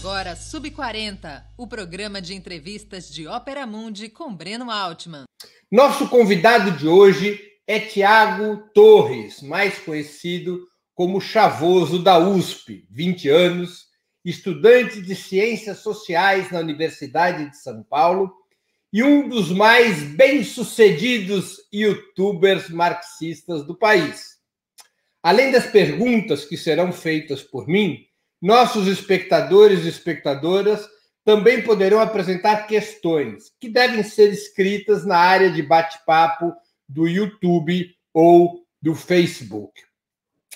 agora Sub40, o programa de entrevistas de Ópera Mundi com Breno Altman. Nosso convidado de hoje é Tiago Torres, mais conhecido como Chavoso da USP, 20 anos, estudante de Ciências Sociais na Universidade de São Paulo e um dos mais bem-sucedidos youtubers marxistas do país. Além das perguntas que serão feitas por mim, nossos espectadores e espectadoras também poderão apresentar questões que devem ser escritas na área de bate-papo do YouTube ou do Facebook.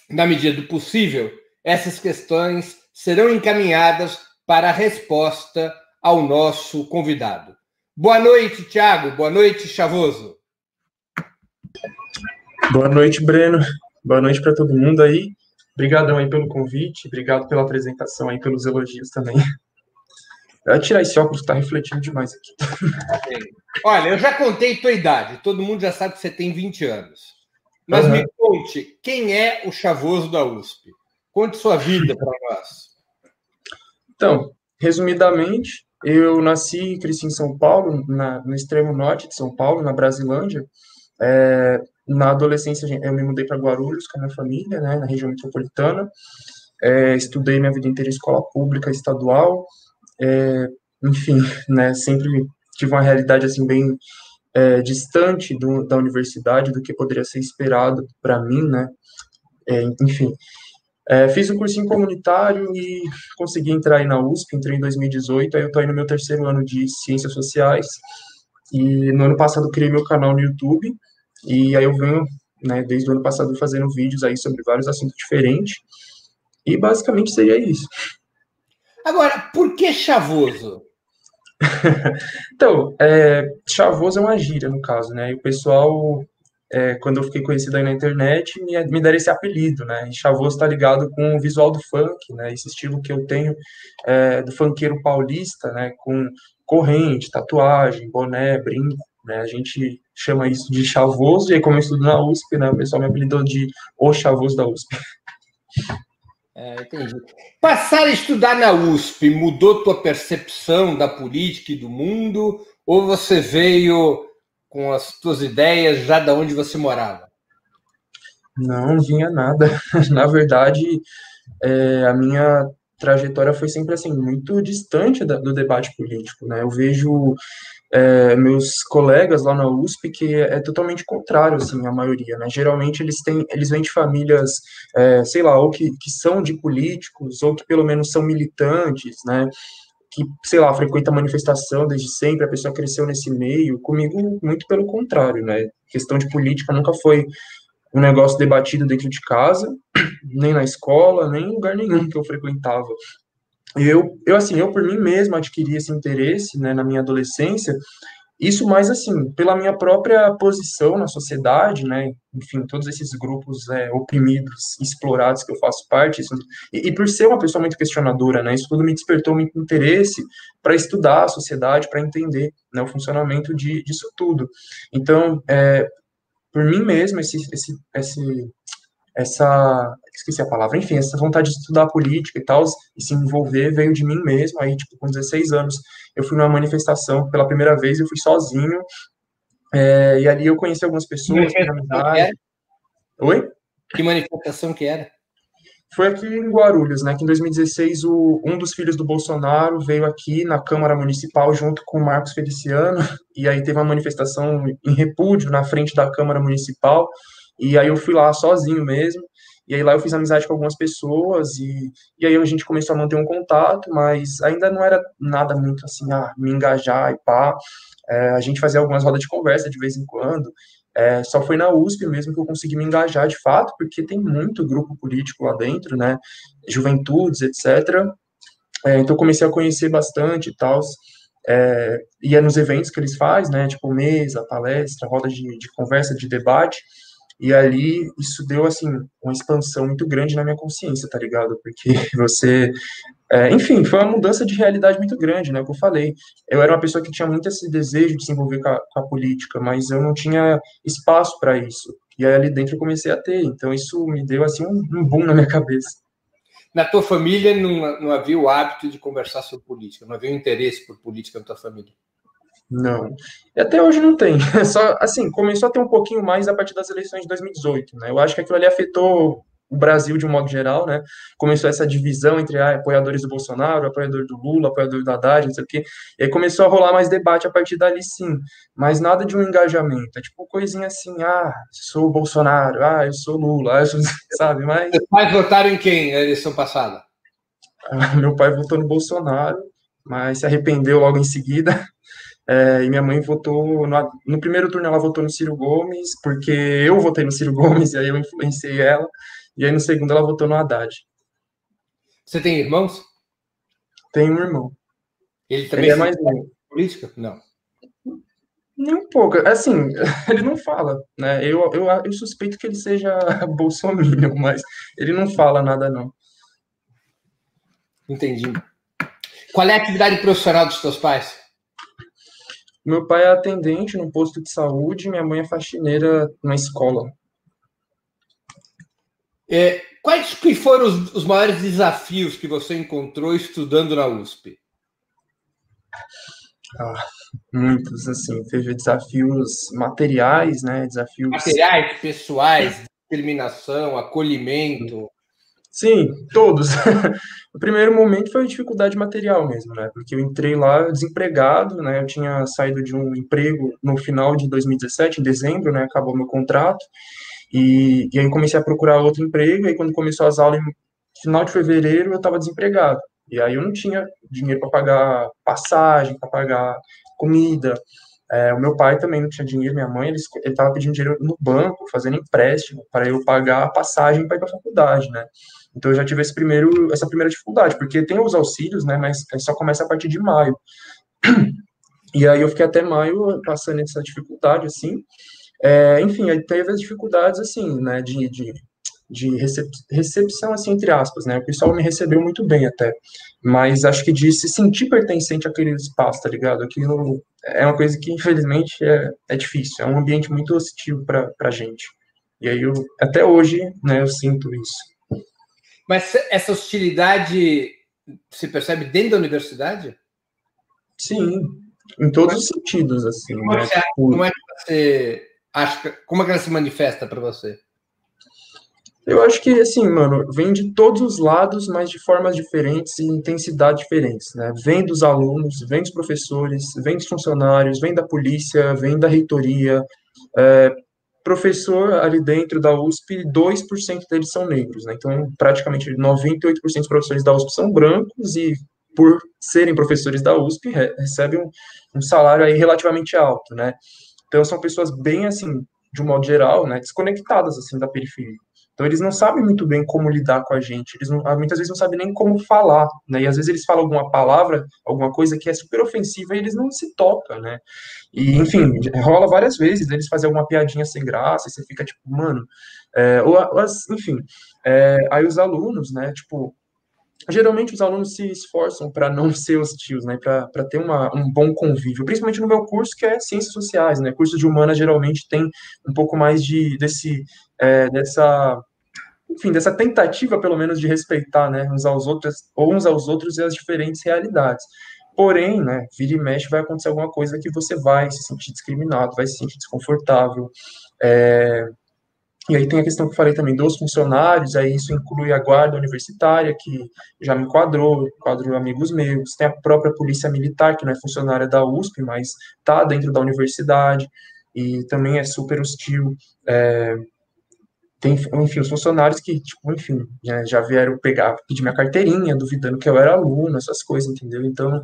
Na medida do possível, essas questões serão encaminhadas para a resposta ao nosso convidado. Boa noite, Tiago. Boa noite, Chavoso. Boa noite, Breno. Boa noite para todo mundo aí. Obrigadão aí pelo convite, obrigado pela apresentação aí, pelos elogios também. Vou tirar esse óculos que tá refletindo demais aqui. Olha, eu já contei tua idade, todo mundo já sabe que você tem 20 anos. Mas uhum. me conte, quem é o chavoso da USP? Conte sua vida para nós. Então, resumidamente, eu nasci e cresci em São Paulo, na, no extremo norte de São Paulo, na Brasilândia. É, na adolescência, eu me mudei para Guarulhos com a minha família, né, na região metropolitana. É, estudei minha vida inteira em escola pública estadual. É, enfim, né, sempre tive uma realidade assim bem é, distante do, da universidade do que poderia ser esperado para mim, né? É, enfim, é, fiz um cursinho comunitário e consegui entrar aí na USP, entrei em 2018, aí eu estou aí no meu terceiro ano de Ciências Sociais, e no ano passado criei meu canal no YouTube, e aí eu venho, né, desde o ano passado fazendo vídeos aí sobre vários assuntos diferentes. E basicamente seria isso. Agora, por que chavoso? então, é, chavoso é uma gíria, no caso, né? E o pessoal, é, quando eu fiquei conhecido aí na internet, me, me deram esse apelido, né? E chavoso tá ligado com o visual do funk, né? Esse estilo que eu tenho é, do funkeiro paulista, né? Com corrente, tatuagem, boné, brinco, né? A gente chama isso de chavoso, e aí como eu estudo na USP, né, o pessoal me apelidou de o chavoso da USP. É, entendi. Passar a estudar na USP mudou tua percepção da política e do mundo, ou você veio com as tuas ideias já da onde você morava? Não, vinha nada. Na verdade, é, a minha trajetória foi sempre assim muito distante da, do debate político, né? Eu vejo é, meus colegas lá na USP que é, é, totalmente contrário, assim, a maioria, né? Geralmente eles têm, eles vêm de famílias, é, sei lá, ou que, que são de políticos, ou que pelo menos são militantes, né? Que, sei lá, frequenta manifestação desde sempre, a pessoa cresceu nesse meio. Comigo, muito pelo contrário, né? Questão de política nunca foi um negócio debatido dentro de casa, nem na escola, nem em lugar nenhum que eu frequentava eu, eu assim, eu por mim mesmo adquiri esse interesse, né, na minha adolescência, isso mais assim, pela minha própria posição na sociedade, né, enfim, todos esses grupos é, oprimidos, explorados que eu faço parte, isso, e, e, por ser uma pessoa muito questionadora, né, isso tudo me despertou muito interesse para estudar a sociedade, para entender, né, o funcionamento de, disso tudo. Então, é, por mim mesmo, esse, esse, esse essa, esqueci a palavra, enfim, essa vontade de estudar política e tal, e se envolver, veio de mim mesmo, aí, tipo, com 16 anos, eu fui numa manifestação pela primeira vez, eu fui sozinho, é, e ali eu conheci algumas pessoas, que amizade. Oi? Que manifestação que era? Foi aqui em Guarulhos, né, que em 2016 o, um dos filhos do Bolsonaro veio aqui na Câmara Municipal junto com o Marcos Feliciano, e aí teve uma manifestação em repúdio na frente da Câmara Municipal, e aí eu fui lá sozinho mesmo, e aí lá eu fiz amizade com algumas pessoas, e, e aí a gente começou a manter um contato, mas ainda não era nada muito assim, ah, me engajar e pá. É, a gente fazia algumas rodas de conversa de vez em quando, é, só foi na USP mesmo que eu consegui me engajar de fato, porque tem muito grupo político lá dentro, né, juventudes, etc. É, então comecei a conhecer bastante e tal, é, e é nos eventos que eles fazem, né, tipo mesa, palestra, roda de, de conversa, de debate, e ali isso deu assim uma expansão muito grande na minha consciência, tá ligado? Porque você, é, enfim, foi uma mudança de realidade muito grande, né? O que eu falei. Eu era uma pessoa que tinha muito esse desejo de se envolver com a, com a política, mas eu não tinha espaço para isso. E aí ali dentro eu comecei a ter. Então isso me deu assim um, um boom na minha cabeça. na tua família não, não havia o hábito de conversar sobre política, não havia um interesse por política na tua família? Não. E até hoje não tem. Só, assim, começou a ter um pouquinho mais a partir das eleições de 2018, né? Eu acho que aquilo ali afetou o Brasil de um modo geral, né? Começou essa divisão entre ah, apoiadores do Bolsonaro, apoiador do Lula, apoiador do Haddad, não sei o quê. E aí começou a rolar mais debate a partir dali, sim. Mas nada de um engajamento. É tipo coisinha assim, ah, sou Bolsonaro, ah, eu sou Lula, ah, eu sou... sabe? Mas... Seus pais votaram em quem na eleição passada? Ah, meu pai votou no Bolsonaro, mas se arrependeu logo em seguida. É, e minha mãe votou no, no, primeiro turno ela votou no Ciro Gomes porque eu votei no Ciro Gomes e aí eu influenciei ela e aí no segundo ela votou no Haddad. Você tem irmãos? Tenho um irmão. Ele também ele é mais novo. Política? Não. Nem um pouco. Assim, ele não fala, né? Eu, eu, eu suspeito que ele seja bolsominion, mas ele não fala nada, não. Entendi. Qual é a atividade profissional dos seus pais? Meu pai é atendente no posto de saúde, minha mãe é faxineira na escola. É, quais que foram os, os, maiores desafios que você encontrou estudando na USP? Ah, muitos, assim, teve desafios materiais, né, desafios... Materiais, pessoais, discriminação, acolhimento... Sim, todos. o primeiro momento foi dificuldade material mesmo, né? Porque eu entrei lá desempregado, né? Eu tinha saído de um emprego no final de 2017, em dezembro, né? Acabou meu contrato. E, e aí comecei a procurar outro emprego, e aí quando começou as aulas, em final de fevereiro, eu estava desempregado. E aí eu não tinha dinheiro para pagar passagem, para pagar comida. É, o meu pai também não tinha dinheiro, minha mãe, ele estava pedindo dinheiro no banco, fazendo empréstimo, para eu pagar a passagem para ir para a faculdade, né? Então eu já tive esse primeiro, essa primeira dificuldade, porque tem os auxílios, né, mas só começa a partir de maio. E aí eu fiquei até maio passando essa dificuldade, assim, é, enfim, aí teve as dificuldades, assim, né, de, de, de recep recepção, assim, entre aspas, né, o pessoal me recebeu muito bem até, mas acho que de se sentir pertencente àquele espaço, tá ligado? Aquilo é uma coisa que, infelizmente, é, é difícil, é um ambiente muito hostil pra, pra gente. E aí, eu, até hoje, né, eu sinto isso. Mas essa hostilidade se percebe dentro da universidade? Sim, em todos os sentidos, assim. Como, é né? é, tipo... como é que você acha, como é que ela se manifesta para você? Eu acho que, assim, mano, vem de todos os lados, mas de formas diferentes e intensidade diferentes, né? Vem dos alunos, vem dos professores, vem dos funcionários, vem da polícia, vem da reitoria. É, professor ali dentro da USP, 2% deles são negros, né? Então, praticamente 98% dos professores da USP são brancos e, por serem professores da USP, recebem um, um salário aí relativamente alto, né? Então são pessoas bem assim, de um modo geral, né, desconectadas assim da periferia. Então eles não sabem muito bem como lidar com a gente, eles não, muitas vezes não sabem nem como falar, né? E às vezes eles falam alguma palavra, alguma coisa que é super ofensiva e eles não se tocam, né? E enfim, rola várias vezes eles fazem alguma piadinha sem graça, e você fica tipo, mano, é, ou, ou, enfim, é, aí os alunos, né? Tipo, geralmente os alunos se esforçam para não ser hostis, né, para ter uma, um bom convívio, principalmente no meu curso que é ciências sociais, né, curso de humanas geralmente tem um pouco mais de desse é, dessa enfim, dessa tentativa pelo menos de respeitar, né, uns aos outros, ou uns aos outros e as diferentes realidades. Porém, né, vira e mexe vai acontecer alguma coisa que você vai se sentir discriminado, vai se sentir desconfortável, é, e aí tem a questão que eu falei também dos funcionários, aí isso inclui a guarda universitária, que já me enquadrou, enquadrou amigos meus, tem a própria polícia militar, que não é funcionária da USP, mas está dentro da universidade, e também é super hostil. É, tem, enfim, os funcionários que, tipo, enfim, já, já vieram pegar, pedir minha carteirinha, duvidando que eu era aluno, essas coisas, entendeu? Então,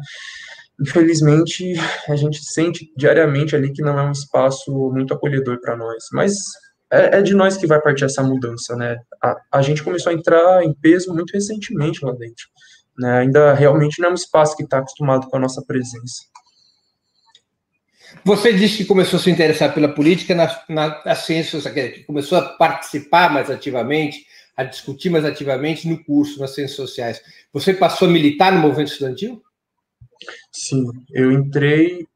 infelizmente, a gente sente diariamente ali que não é um espaço muito acolhedor para nós, mas é, é, de nós que vai partir essa mudança, né? A, a gente começou a entrar em peso muito recentemente lá dentro. Né? Ainda realmente não é um espaço que está acostumado com a nossa presença. Você disse que começou a se interessar pela política na, na, na ciência, que começou a participar mais ativamente, a discutir mais ativamente no curso, nas ciências sociais. Você passou a militar no movimento estudantil? Sim, eu entrei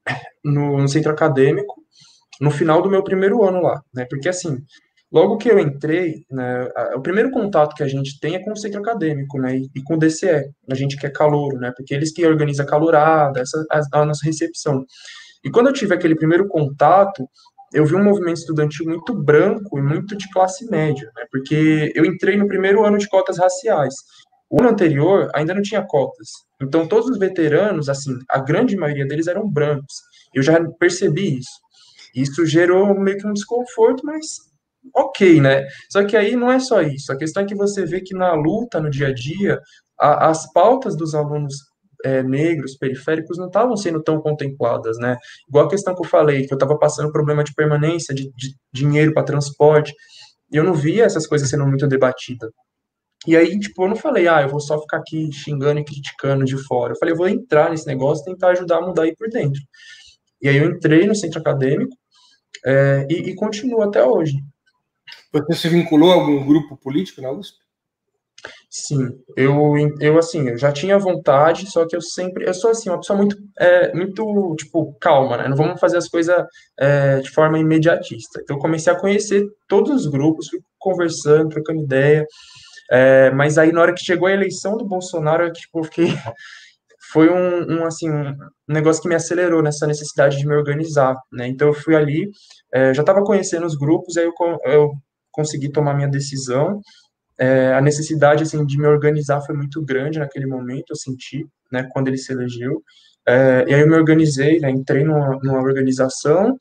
no, no centro acadêmico no final do meu primeiro ano lá, né? Porque assim, Logo que eu entrei, né, o primeiro contato que a gente tem é com o centro acadêmico, né, e, com o DCE, a gente que é né, porque eles que organizam a calorada, essa a, a nossa recepção. E quando eu tive aquele primeiro contato, eu vi um movimento estudantil muito branco e muito de classe média, né, porque eu entrei no primeiro ano de cotas raciais. O ano anterior ainda não tinha cotas. Então, todos os veteranos, assim, a grande maioria deles eram brancos. Eu já percebi isso. Isso gerou meio que um desconforto, mas ok, né? Só que aí não é só isso. A questão é que você vê que na luta, no dia a dia, a, as pautas dos alunos é, negros, periféricos, não estavam sendo tão contempladas, né? Igual a questão que eu falei, que eu estava passando problema de permanência, de, de dinheiro para transporte, e eu não via essas coisas sendo muito debatidas. E aí, tipo, eu não falei, ah, eu vou só ficar aqui xingando e criticando de fora. Eu falei, eu vou entrar nesse negócio tentar ajudar a mudar aí por dentro. E aí eu entrei no centro acadêmico é, e, e continuo até hoje. Você se vinculou a algum grupo político na USP? Sim, eu, eu assim, eu já tinha vontade, só que eu sempre, eu sou assim, uma pessoa muito, é, muito, tipo, calma, né, não vamos fazer as coisas é, de forma imediatista, então eu comecei a conhecer todos os grupos, fui conversando, trocando ideia, é, mas aí na hora que chegou a eleição do Bolsonaro, eu, tipo, eu fiquei, foi um, um, assim, um negócio que me acelerou nessa necessidade de me organizar, né, então eu fui ali, é, já estava conhecendo os grupos, aí eu, eu consegui tomar minha decisão, é, a necessidade assim de me organizar foi muito grande naquele momento, eu senti, né, quando ele se elegeu. É, e aí eu me organizei, né, entrei numa, numa organização.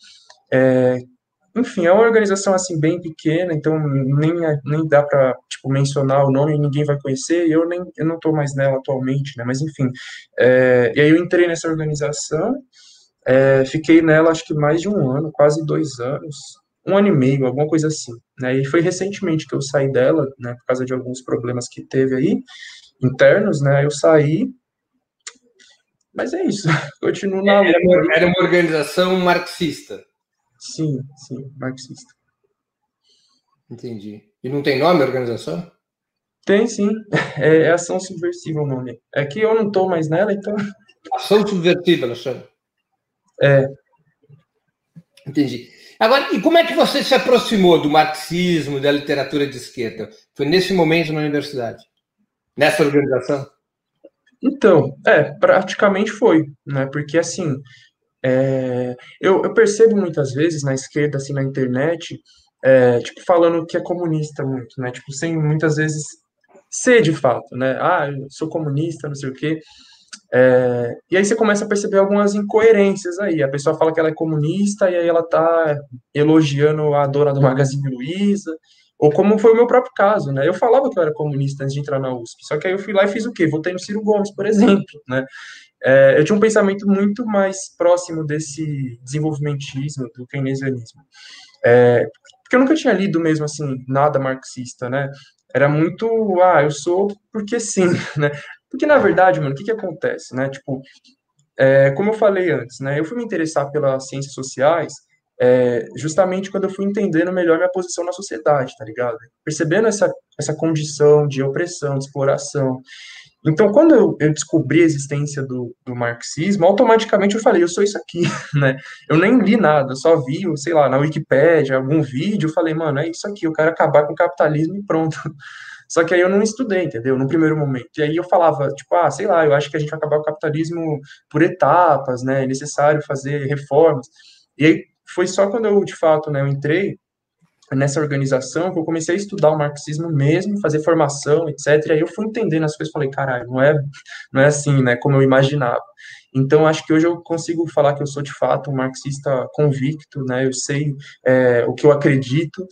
É, enfim, é uma organização assim bem pequena, então nem nem dá para tipo mencionar o nome, ninguém vai conhecer. Eu nem eu não estou mais nela atualmente, né? Mas enfim, é, e aí eu entrei nessa organização. É, fiquei nela acho que mais de um ano, quase dois anos, um ano e meio, alguma coisa assim. Né? E foi recentemente que eu saí dela, né, por causa de alguns problemas que teve aí, internos, né, eu saí, mas é isso, continuo na era uma, era uma organização marxista? Sim, sim, marxista. Entendi. E não tem nome a organização? Tem sim, é, é Ação Subversiva o nome. É que eu não estou mais nela, então... Ação Subversiva, Alexandre? É. Entendi. Agora, e como é que você se aproximou do marxismo, da literatura de esquerda? Foi nesse momento na universidade? Nessa organização? Então, é, praticamente foi, né? Porque assim, é, eu, eu, percebo muitas vezes na esquerda, assim, na internet, é, tipo, falando que é comunista muito, né? Tipo, sem muitas vezes ser de fato, né? Ah, eu sou comunista, não sei o quê. É, e aí você começa a perceber algumas incoerências aí. A pessoa fala que ela é comunista e aí ela tá elogiando a dona do Magazine Luiza, ou como foi o meu próprio caso, né? Eu falava que eu era comunista antes de entrar na USP, só que aí eu fui lá e fiz o quê? Votei no Ciro Gomes, por exemplo, né? É, eu tinha um pensamento muito mais próximo desse desenvolvimentismo, do keynesianismo. É, porque eu nunca tinha lido mesmo, assim, nada marxista, né? Era muito, ah, eu sou porque sim, né? Porque, na verdade, mano, o que que acontece, né? Tipo, é, como eu falei antes, né? Eu fui me interessar pelas ciências sociais é, justamente quando eu fui entendendo melhor minha posição na sociedade, tá ligado? Percebendo essa, essa condição de opressão, de exploração. Então, quando eu, eu descobri a existência do, do, marxismo, automaticamente eu falei, eu sou isso aqui, né? Eu nem li nada, só vi, sei lá, na Wikipédia, algum vídeo, eu falei, mano, é isso aqui, eu quero acabar com o capitalismo e pronto. Só que aí eu não estudei, entendeu? No primeiro momento. E aí eu falava, tipo, ah, sei lá, eu acho que a gente vai acabar com o capitalismo por etapas, né? É necessário fazer reformas. E aí foi só quando eu, de fato, né, eu entrei nessa organização que eu comecei a estudar o marxismo mesmo, fazer formação, etc. E aí eu fui entendendo as coisas, falei, caralho, não é, não é assim, né, como eu imaginava. Então, acho que hoje eu consigo falar que eu sou, de fato, um marxista convicto, né, eu sei é, o que eu acredito,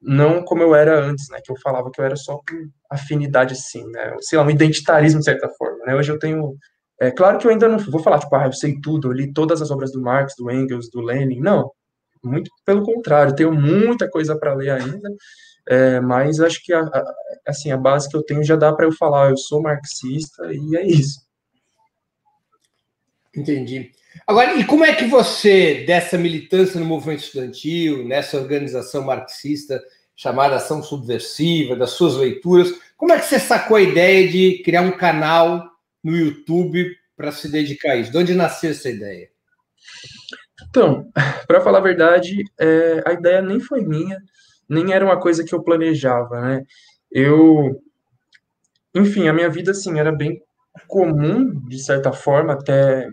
não como eu era antes, né, que eu falava que eu era só por afinidade, assim, né, sei lá, um identitarismo de certa forma, né, hoje eu tenho, é claro que eu ainda não vou falar, tipo, ah, eu sei tudo, eu li todas as obras do Marx, do Engels, do Lenin, não, muito pelo contrário, tenho muita coisa para ler ainda, é, mas acho que, a, a, assim, a base que eu tenho já dá para eu falar, eu sou marxista e é isso. Entendi. Agora, e como é que você, dessa militância no movimento estudantil, nessa organização marxista chamada Ação Subversiva, das suas leituras, como é que você sacou a ideia de criar um canal no YouTube para se dedicar a isso? De onde nasceu essa ideia? Então, para falar a verdade, é, a ideia nem foi minha, nem era uma coisa que eu planejava, né? Eu, enfim, a minha vida, assim, era bem comum, de certa forma, até,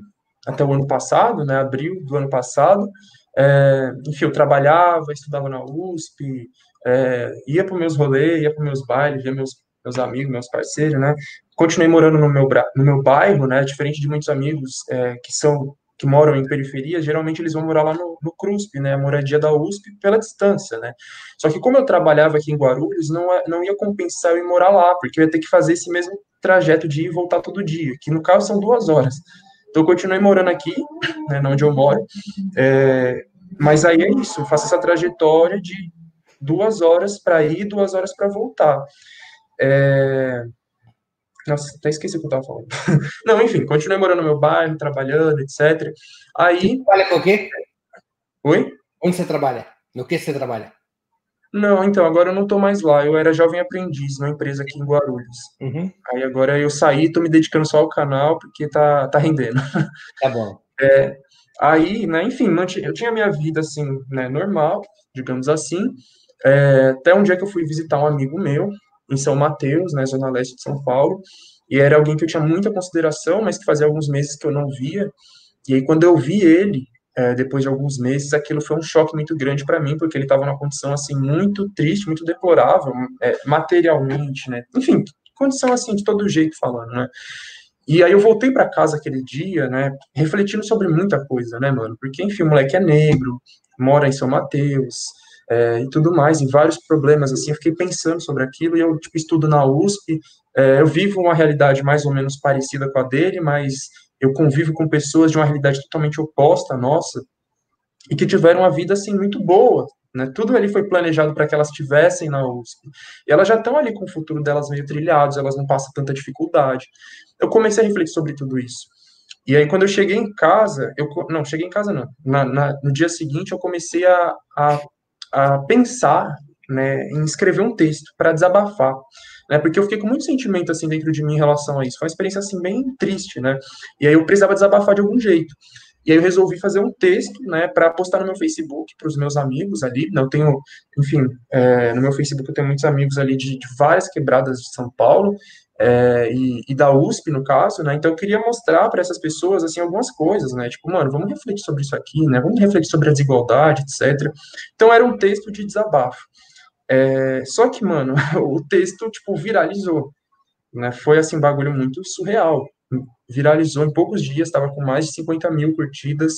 até o ano passado, né? Abril do ano passado. É, enfim, eu trabalhava, estudava na USP, é, ia para meus rolês, ia para meus bailes, via meus, meus amigos, meus parceiros, né? Continuei morando no meu, no meu bairro, né? Diferente de muitos amigos é, que são que moram em periferias, geralmente eles vão morar lá no, no CRUSP, né, a moradia da USP, pela distância, né. Só que como eu trabalhava aqui em Guarulhos, não, é, não ia compensar eu ir morar lá, porque eu ia ter que fazer esse mesmo trajeto de ir e voltar todo dia, que no caso são duas horas. Então eu continuei morando aqui, né, onde eu moro, é, mas aí é isso, eu faço essa trajetória de duas horas para ir, duas horas para voltar. É, nossa, até esqueci o que eu tava falando. Não, enfim, continuei morando no meu bairro, trabalhando, etc. Aí. Você trabalha com o quê? Oi? Onde você trabalha? No que você trabalha? Não, então, agora eu não tô mais lá. Eu era jovem aprendiz numa empresa aqui em Guarulhos. Uhum. Aí agora eu saí, tô me dedicando só ao canal, porque tá, tá rendendo. Tá bom. É, aí, né, enfim, eu tinha minha vida, assim, né, normal, digamos assim, é, até um dia que eu fui visitar um amigo meu, em São Mateus, na né, zona leste de São Paulo, e era alguém que eu tinha muita consideração, mas que fazia alguns meses que eu não via. E aí quando eu vi ele, é, depois de alguns meses, aquilo foi um choque muito grande para mim, porque ele estava numa condição assim muito triste, muito deplorável, é, materialmente, né? Enfim, condição assim de todo jeito falando, né? E aí eu voltei para casa aquele dia, né, refletindo sobre muita coisa, né, mano? Porque enfim, o moleque é negro, mora em São Mateus, é, e tudo mais, e vários problemas, assim, eu fiquei pensando sobre aquilo, e eu, tipo, estudo na USP, é, eu vivo uma realidade mais ou menos parecida com a dele, mas eu convivo com pessoas de uma realidade totalmente oposta à nossa, e que tiveram uma vida, assim, muito boa, né, tudo ali foi planejado para que elas estivessem na USP, e elas já estão ali com o futuro delas meio trilhados, elas não passam tanta dificuldade. Eu comecei a refletir sobre tudo isso. E aí, quando eu cheguei em casa, eu não, cheguei em casa não. Na, na, no dia seguinte, eu comecei a, a a pensar né, em escrever um texto para desabafar, né, porque eu fiquei com muito sentimento assim dentro de mim em relação a isso. Foi uma experiência assim bem triste, né? E aí eu precisava desabafar de algum jeito. E aí eu resolvi fazer um texto, né, para postar no meu Facebook para os meus amigos ali. Não tenho, enfim, é, no meu Facebook eu tenho muitos amigos ali de, de várias quebradas de São Paulo é, e, e, da USP, no caso, né? Então eu queria mostrar para essas pessoas, assim, algumas coisas, né? Tipo, mano, vamos refletir sobre isso aqui, né? Vamos refletir sobre a desigualdade, etc. Então era um texto de desabafo. É, só que, mano, o texto, tipo, viralizou, né? Foi, assim, bagulho muito surreal. Viralizou em poucos dias, estava com mais de 50 mil curtidas,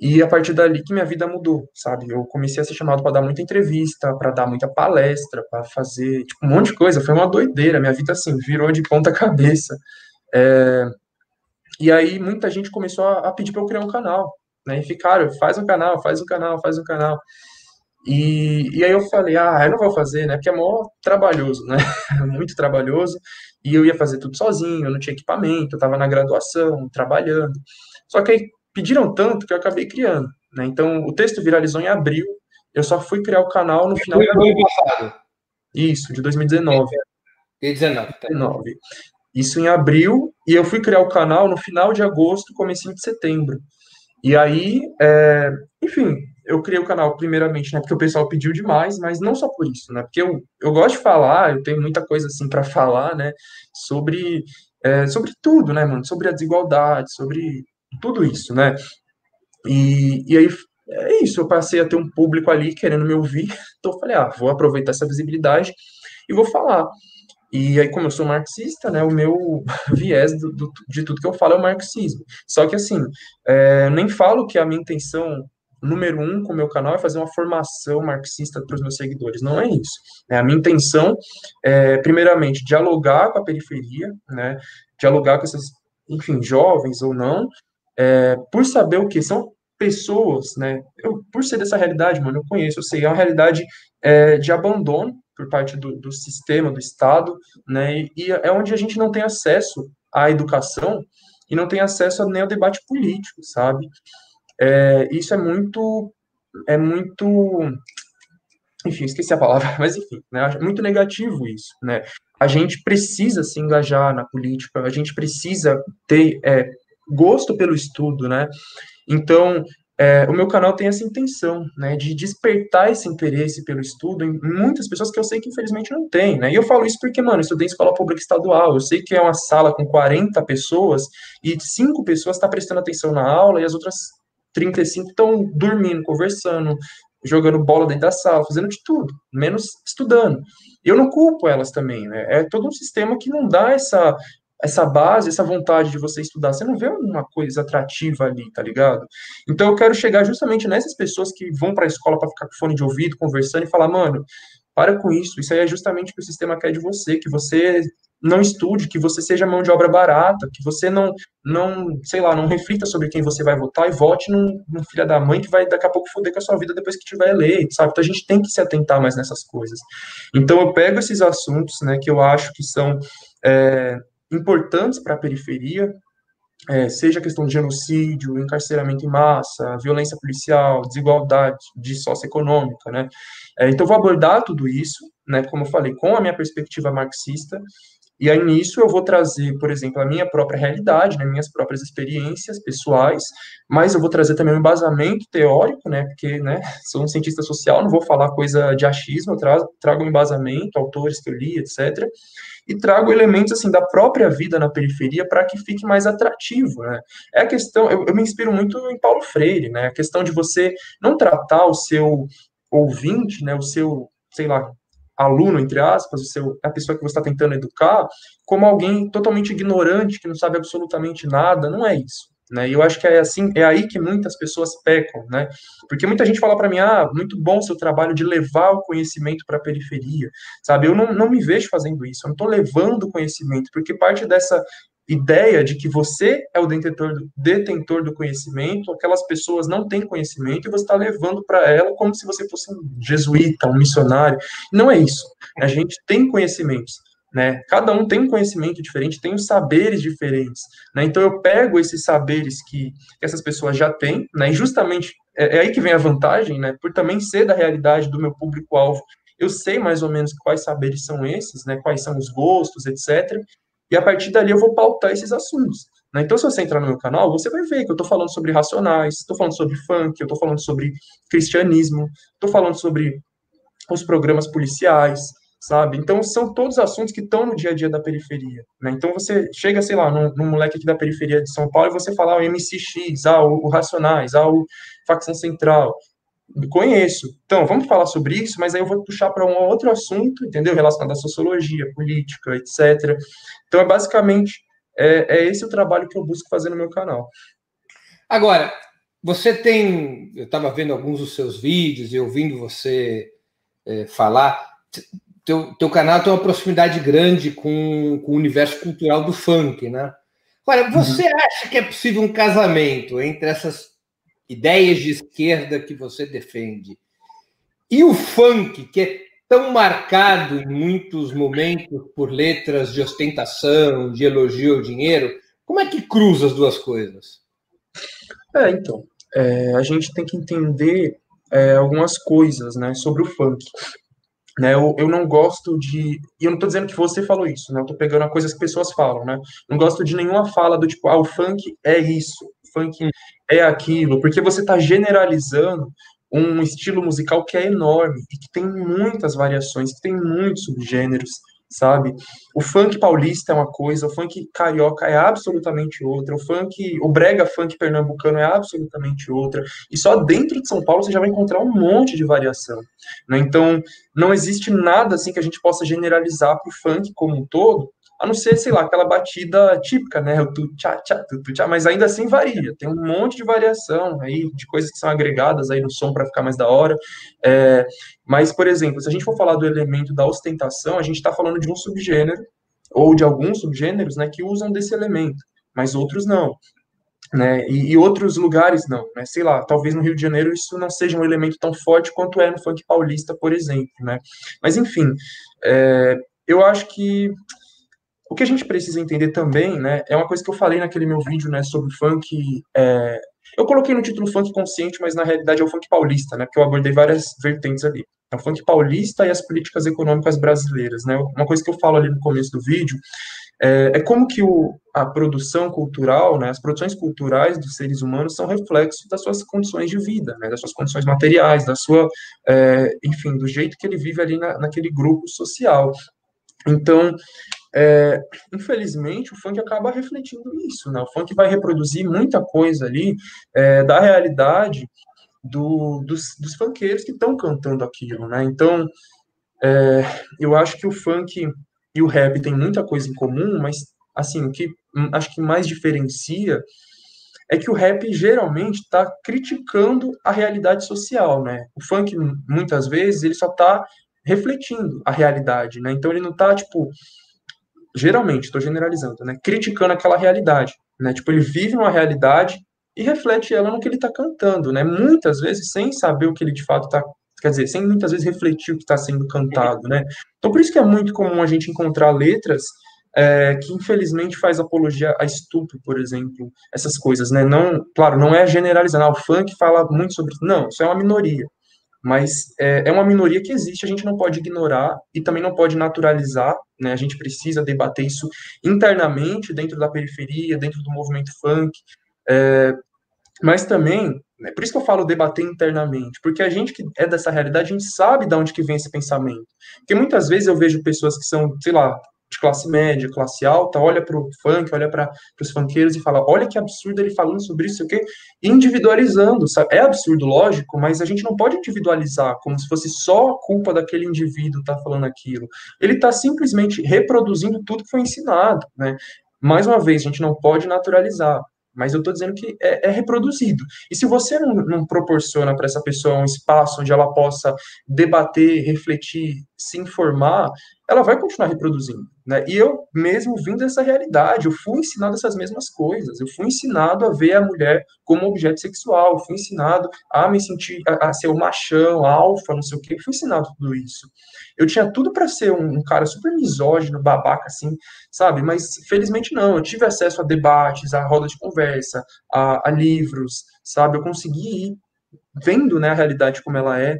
e a partir dali que minha vida mudou, sabe? Eu comecei a ser chamado para dar muita entrevista, para dar muita palestra, para fazer tipo, um monte de coisa. Foi uma doideira. Minha vida, assim, virou de ponta cabeça. É... E aí muita gente começou a, pedir para eu criar um canal. Né? E ficaram, faz um canal, faz um canal, faz um canal. E, e aí eu falei, ah, eu não vou fazer, né? Porque é mó trabalhoso, né? Muito trabalhoso. E eu ia fazer tudo sozinho, eu não tinha equipamento, eu estava na graduação, trabalhando. Só que aí pediram tanto que eu acabei criando. Né? Então, o texto viralizou em abril, eu só fui criar o canal no final do ano passado. Isso, de 2019. 2019. Tá. 19. Isso em abril, e eu fui criar o canal no final de agosto, comecinho de setembro. E aí, é, enfim, eu criei o canal primeiramente, né, porque o pessoal pediu demais, mas não só por isso, né, porque eu, eu gosto de falar, eu tenho muita coisa assim para falar, né, sobre é, sobre tudo, né, mano, sobre a desigualdade, sobre tudo isso, né? E, e aí é isso, eu passei a ter um público ali querendo me ouvir, então eu falei, ah, vou aproveitar essa visibilidade e vou falar. E aí, como eu sou marxista, né, o meu viés do, do, de tudo que eu falo é o marxismo. Só que, assim, é, nem falo que a minha intenção número um com o meu canal é fazer uma formação marxista para os meus seguidores. Não é isso. Né? A minha intenção é, primeiramente, dialogar com a periferia, né, dialogar com essas, enfim, jovens ou não, é, por saber o que são pessoas, né? Eu, por ser dessa realidade, mano, eu conheço, eu sei, é uma realidade é, de abandono por parte do, do, sistema, do Estado, né? E é onde a gente não tem acesso à educação e não tem acesso nem ao debate político, sabe? É, isso é muito, é muito, enfim, esqueci a palavra, mas enfim, né? É muito negativo isso, né? A gente precisa se engajar na política, a gente precisa ter é, gosto pelo estudo, né? Então, é, o meu canal tem essa intenção, né, de despertar esse interesse pelo estudo em muitas pessoas que eu sei que infelizmente não tem, né, e eu falo isso porque, mano, eu estudei em escola pública estadual, eu sei que é uma sala com 40 pessoas e cinco pessoas estão tá prestando atenção na aula e as outras 35 estão dormindo, conversando, jogando bola dentro da sala, fazendo de tudo, menos estudando. Eu não culpo elas também, né? É todo um sistema que não dá essa essa base, essa vontade de você estudar. Você não vê uma coisa atrativa ali, tá ligado? Então eu quero chegar justamente nessas pessoas que vão para a escola para ficar com fone de ouvido, conversando e falar, mano, para com isso. Isso aí é justamente o que o sistema quer de você, que você não estude, que você seja mão de obra barata, que você não, não, sei lá, não reflita sobre quem você vai votar e vote num, num filho da mãe que vai daqui a pouco foder com a sua vida depois que tiver eleito, sabe? Então a gente tem que se atentar mais nessas coisas. Então eu pego esses assuntos, né, que eu acho que são é, importantes para a periferia, é, seja a questão de genocídio, encarceramento em massa, violência policial, desigualdade de socioeconômica, né? É, então, vou abordar tudo isso, né, como eu falei, com a minha perspectiva marxista, e aí nisso eu vou trazer, por exemplo, a minha própria realidade, né, minhas próprias experiências pessoais, mas eu vou trazer também um embasamento teórico, né, porque, né, sou um cientista social, não vou falar coisa de achismo, eu trago, trago um embasamento, autores que eu li, etc., e trago elementos, assim, da própria vida na periferia para que fique mais atrativo, né. É a questão, eu, eu me inspiro muito em Paulo Freire, né, a questão de você não tratar o seu ouvinte, né, o seu, sei lá, aluno, entre aspas, o seu, a pessoa que você está tentando educar, como alguém totalmente ignorante, que não sabe absolutamente nada, não é isso. Né? E eu acho que é assim, é aí que muitas pessoas pecam, né? Porque muita gente fala para mim, ah, muito bom seu trabalho de levar o conhecimento para a periferia, sabe? Eu não, não me vejo fazendo isso, eu não estou levando o conhecimento, porque parte dessa ideia de que você é o detentor do, detentor do conhecimento, aquelas pessoas não têm conhecimento e você está levando para ela como se você fosse um jesuíta, um missionário. Não é isso. A gente tem conhecimentos. Né? Cada um tem um conhecimento diferente, tem os saberes diferentes, né? Então eu pego esses saberes que, essas pessoas já têm, né? E justamente é, é, aí que vem a vantagem, né? Por também ser da realidade do meu público-alvo, eu sei mais ou menos quais saberes são esses, né? Quais são os gostos, etc. E a partir dali eu vou pautar esses assuntos. Né? Então, se você entrar no meu canal, você vai ver que eu estou falando sobre racionais, estou falando sobre funk, eu estou falando sobre cristianismo, estou falando sobre os programas policiais, sabe? Então, são todos assuntos que estão no dia a dia da periferia, né? Então, você chega, sei lá, num, num, moleque aqui da periferia de São Paulo e você fala ah, o MCX, ah, o, o Racionais, ah, o Facção Central, conheço. Então, vamos falar sobre isso, mas aí eu vou puxar para um outro assunto, entendeu? Relacionado à sociologia, política, etc. Então, é basicamente, é, é esse o trabalho que eu busco fazer no meu canal. Agora, você tem, eu estava vendo alguns dos seus vídeos e ouvindo você é, falar, teu, teu canal tem uma proximidade grande com, com o universo cultural do funk, né? Agora, você uhum. acha que é possível um casamento entre essas ideias de esquerda que você defende. E o funk, que é tão marcado em muitos momentos por letras de ostentação, de elogio ao dinheiro, como é que cruza as duas coisas? É, então, é, a gente tem que entender é, algumas coisas, né, sobre o funk. Né, eu, eu não gosto de. E eu não estou dizendo que você falou isso, né? Eu estou pegando a coisas que pessoas falam, né? Não gosto de nenhuma fala do tipo, ah, o funk é isso, funk é aquilo, porque você está generalizando um estilo musical que é enorme e que tem muitas variações, que tem muitos subgêneros, sabe? O funk paulista é uma coisa, o funk carioca é absolutamente outra, o funk, o brega funk pernambucano é absolutamente outra, e só dentro de São Paulo você já vai encontrar um monte de variação, né? Então, não existe nada assim que a gente possa generalizar para o funk como um todo, a não ser, sei lá, aquela batida típica, né? O tu tchá tchá tu, tu tchá, mas ainda assim varia. Tem um monte de variação aí de coisas que são agregadas aí no som para ficar mais da hora. É, mas, por exemplo, se a gente for falar do elemento da ostentação, a gente está falando de um subgênero ou de alguns subgêneros, né, que usam desse elemento, mas outros não. Né, e, e, outros lugares não, né, sei lá, talvez no Rio de Janeiro isso não seja um elemento tão forte quanto é no funk paulista, por exemplo, né, mas enfim, é, eu acho que o que a gente precisa entender também, né, é uma coisa que eu falei naquele meu vídeo, né, sobre funk. É, eu coloquei no título funk consciente, mas na realidade é o funk paulista, né, porque eu abordei várias vertentes ali. É o funk paulista e as políticas econômicas brasileiras, né. Uma coisa que eu falo ali no começo do vídeo é, é como que o, a produção cultural, né, as produções culturais dos seres humanos são reflexo das suas condições de vida, né, das suas condições materiais, da sua, é, enfim, do jeito que ele vive ali na, naquele grupo social. Então, é, infelizmente, o funk acaba refletindo isso, né? O funk vai reproduzir muita coisa ali é, da realidade do, dos, dos funkeiros que estão cantando aquilo, né? Então, é, eu acho que o funk e o rap têm muita coisa em comum, mas, assim, o que acho que mais diferencia é que o rap geralmente está criticando a realidade social, né? O funk, muitas vezes, ele só está refletindo a realidade, né? Então, ele não está, tipo, geralmente, estou generalizando, né? Criticando aquela realidade, né? Tipo, ele vive uma realidade e reflete ela no que ele está cantando, né? Muitas vezes sem saber o que ele de fato está, quer dizer, sem muitas vezes refletir o que está sendo cantado, né? Então por isso que é muito comum a gente encontrar letras é, que infelizmente faz apologia a estupro, por exemplo, essas coisas, né? Não, claro, não é generalizando, ah, o funk fala muito sobre isso, não, isso é uma minoria, mas é, é uma minoria que existe, a gente não pode ignorar e também não pode naturalizar, né? A gente precisa debater isso internamente, dentro da periferia, dentro do movimento funk, é, mas também, né, por isso que eu falo debater internamente, porque a gente que é dessa realidade, a gente sabe de onde que vem esse pensamento. Porque muitas vezes eu vejo pessoas que são, sei lá, de classe média, classe alta, olha para o funk, olha para os funkeiros e fala, olha que absurdo ele falando sobre isso, o quê? Individualizando, sabe? É absurdo, lógico, mas a gente não pode individualizar como se fosse só culpa daquele indivíduo estar tá falando aquilo. Ele está simplesmente reproduzindo tudo que foi ensinado, né? Mais uma vez, a gente não pode naturalizar mas eu estou dizendo que é, é, reproduzido. E se você não, não proporciona para essa pessoa um espaço onde ela possa debater, refletir, se informar, ela vai continuar reproduzindo. Né? E eu mesmo vim dessa realidade, eu fui ensinado essas mesmas coisas, eu fui ensinado a ver a mulher como objeto sexual, eu fui ensinado a me sentir, a, a ser o machão, alfa, não sei o quê, eu fui ensinado tudo isso. Eu tinha tudo para ser um, um, cara super misógino, babaca, assim, sabe? Mas felizmente não, eu tive acesso a debates, a rodas de conversa, a, a livros, sabe? Eu consegui ir vendo né, a realidade como ela é,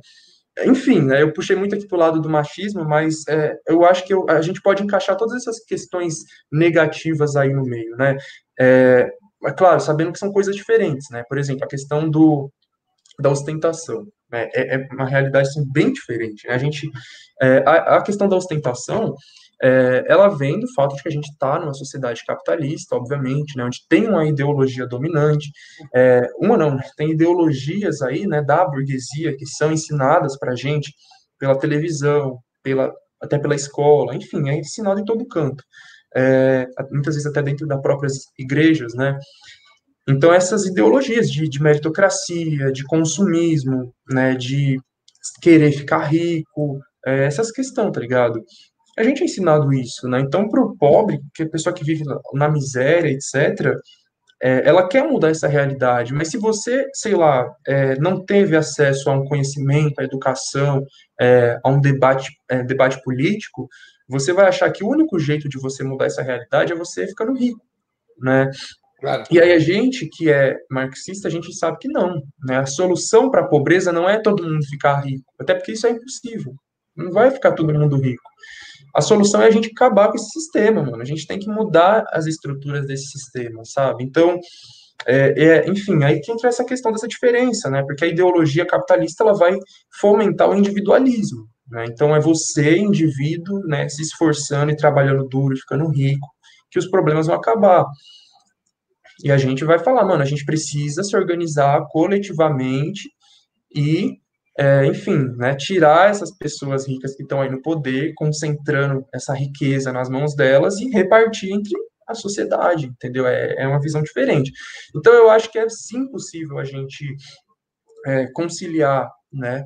enfim, né, eu puxei muito aqui para o lado do machismo, mas é, eu acho que eu, a gente pode encaixar todas essas questões negativas aí no meio, né? É, é claro, sabendo que são coisas diferentes, né? Por exemplo, a questão do, da ostentação. Né? É, é uma realidade assim, bem diferente. Né? A gente, é, a, a, questão da ostentação, é, ela vem do fato de que a gente está numa sociedade capitalista, obviamente, né, onde tem uma ideologia dominante, é, uma não, né, tem ideologias aí, né, da burguesia que são ensinadas para a gente pela televisão, pela, até pela escola, enfim, é ensinado em todo canto, é, muitas vezes até dentro das próprias igrejas, né, então essas ideologias de, de meritocracia, de consumismo, né, de querer ficar rico, é, essas questões, tá ligado? A gente é ensinado isso, né? Então, para o pobre, que é a pessoa que vive na miséria, etc., é, ela quer mudar essa realidade, mas se você, sei lá, é, não teve acesso a um conhecimento, a educação, é, a um debate, é, debate político, você vai achar que o único jeito de você mudar essa realidade é você ficando rico, né? Claro. E aí a gente que é marxista, a gente sabe que não, né? A solução para a pobreza não é todo mundo ficar rico, até porque isso é impossível. Não vai ficar todo mundo rico. A solução é a gente acabar com esse sistema, mano. A gente tem que mudar as estruturas desse sistema, sabe? Então, é, é, enfim, aí que entra essa questão dessa diferença, né? Porque a ideologia capitalista ela vai fomentar o individualismo, né? Então é você, indivíduo, né, se esforçando e trabalhando duro, ficando rico, que os problemas vão acabar. E a gente vai falar, mano, a gente precisa se organizar coletivamente e é, enfim, né, tirar essas pessoas ricas que estão aí no poder, concentrando essa riqueza nas mãos delas e repartir entre a sociedade, entendeu? É, é uma visão diferente. Então, eu acho que é sim possível a gente é, conciliar, né?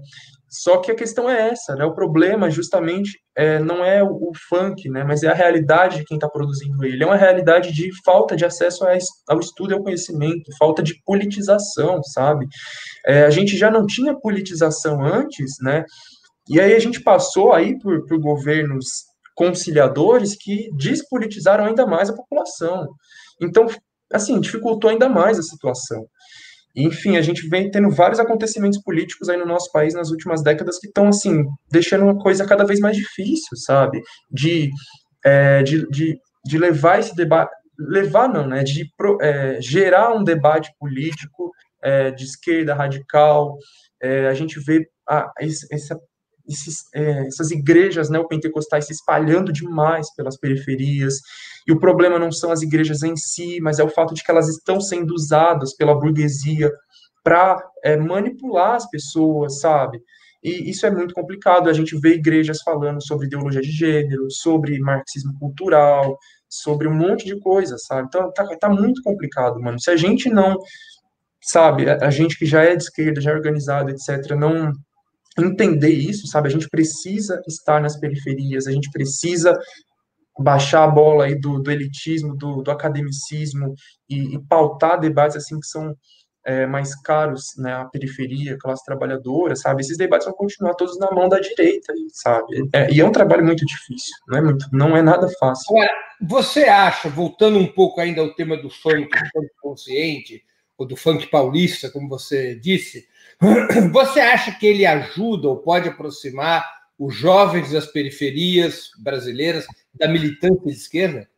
Só que a questão é essa, né? O problema justamente é, não é o, o funk, né? Mas é a realidade de quem está produzindo ele. É uma realidade de falta de acesso a, ao estudo e ao conhecimento, falta de politização, sabe? É, a gente já não tinha politização antes, né? E aí a gente passou aí por, por governos conciliadores que despolitizaram ainda mais a população. Então, assim, dificultou ainda mais a situação. Enfim, a gente vem tendo vários acontecimentos políticos aí no nosso país nas últimas décadas que estão, assim, deixando uma coisa cada vez mais difícil, sabe? De, é, de, de de levar esse debate, levar não, né, de é, gerar um debate político é, de esquerda radical, é, a gente vê a, essa, esses, é, essas igrejas neopentecostais se espalhando demais pelas periferias, e o problema não são as igrejas em si, mas é o fato de que elas estão sendo usadas pela burguesia para é, manipular as pessoas, sabe? E isso é muito complicado. A gente vê igrejas falando sobre ideologia de gênero, sobre marxismo cultural, sobre um monte de coisas, sabe? Então tá, tá muito complicado, mano. Se a gente não, sabe, a, a gente que já é de esquerda, já é organizado, etc., não entender isso, sabe? A gente precisa estar nas periferias, a gente precisa baixar a bola aí do, do elitismo, do, do academicismo e, e, pautar debates assim que são é, mais caros, né, a periferia, classe trabalhadora, sabe? Esses debates vão continuar todos na mão da direita, sabe? É, e é um trabalho muito difícil, não é muito, não é nada fácil. Agora, você acha, voltando um pouco ainda ao tema do funk, do funk consciente ou do funk paulista, como você disse, você acha que ele ajuda ou pode aproximar os jovens das periferias brasileiras da militância de esquerda?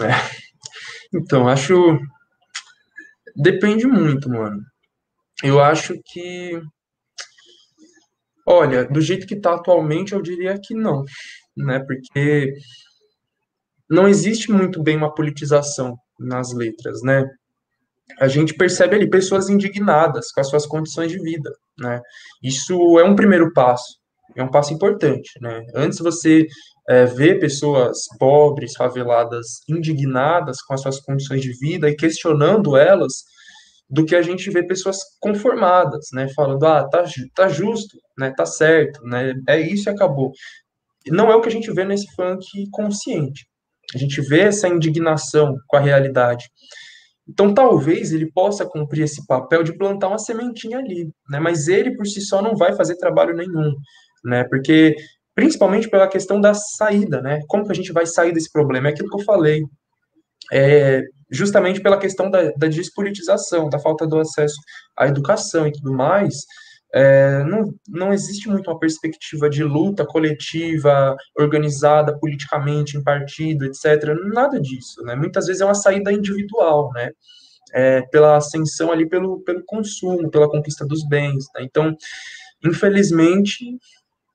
É. Então, acho. Depende muito, mano. Eu acho que. Olha, do jeito que está atualmente, eu diria que não, né? Porque não existe muito bem uma politização nas letras, né? A gente percebe ali pessoas indignadas com as suas condições de vida, né? Isso é um primeiro passo, é um passo importante, né? Antes você é, ver pessoas pobres, faveladas, indignadas com as suas condições de vida e questionando elas, do que a gente vê pessoas conformadas, né? Falando, ah, tá, tá justo, né? Tá certo, né? É isso e acabou. Não é o que a gente vê nesse funk consciente. A gente vê essa indignação com a realidade. Então, talvez ele possa cumprir esse papel de plantar uma sementinha ali, né? Mas ele por si só não vai fazer trabalho nenhum, né? Porque principalmente pela questão da saída, né? Como que a gente vai sair desse problema? É aquilo que eu falei. É, justamente pela questão da, da despolitização, da falta do acesso à educação e tudo mais, é, não, não existe muito uma perspectiva de luta coletiva, organizada politicamente, em partido, etc. Nada disso, né? Muitas vezes é uma saída individual, né? É, pela ascensão ali pelo, pelo consumo, pela conquista dos bens, né? Então, infelizmente,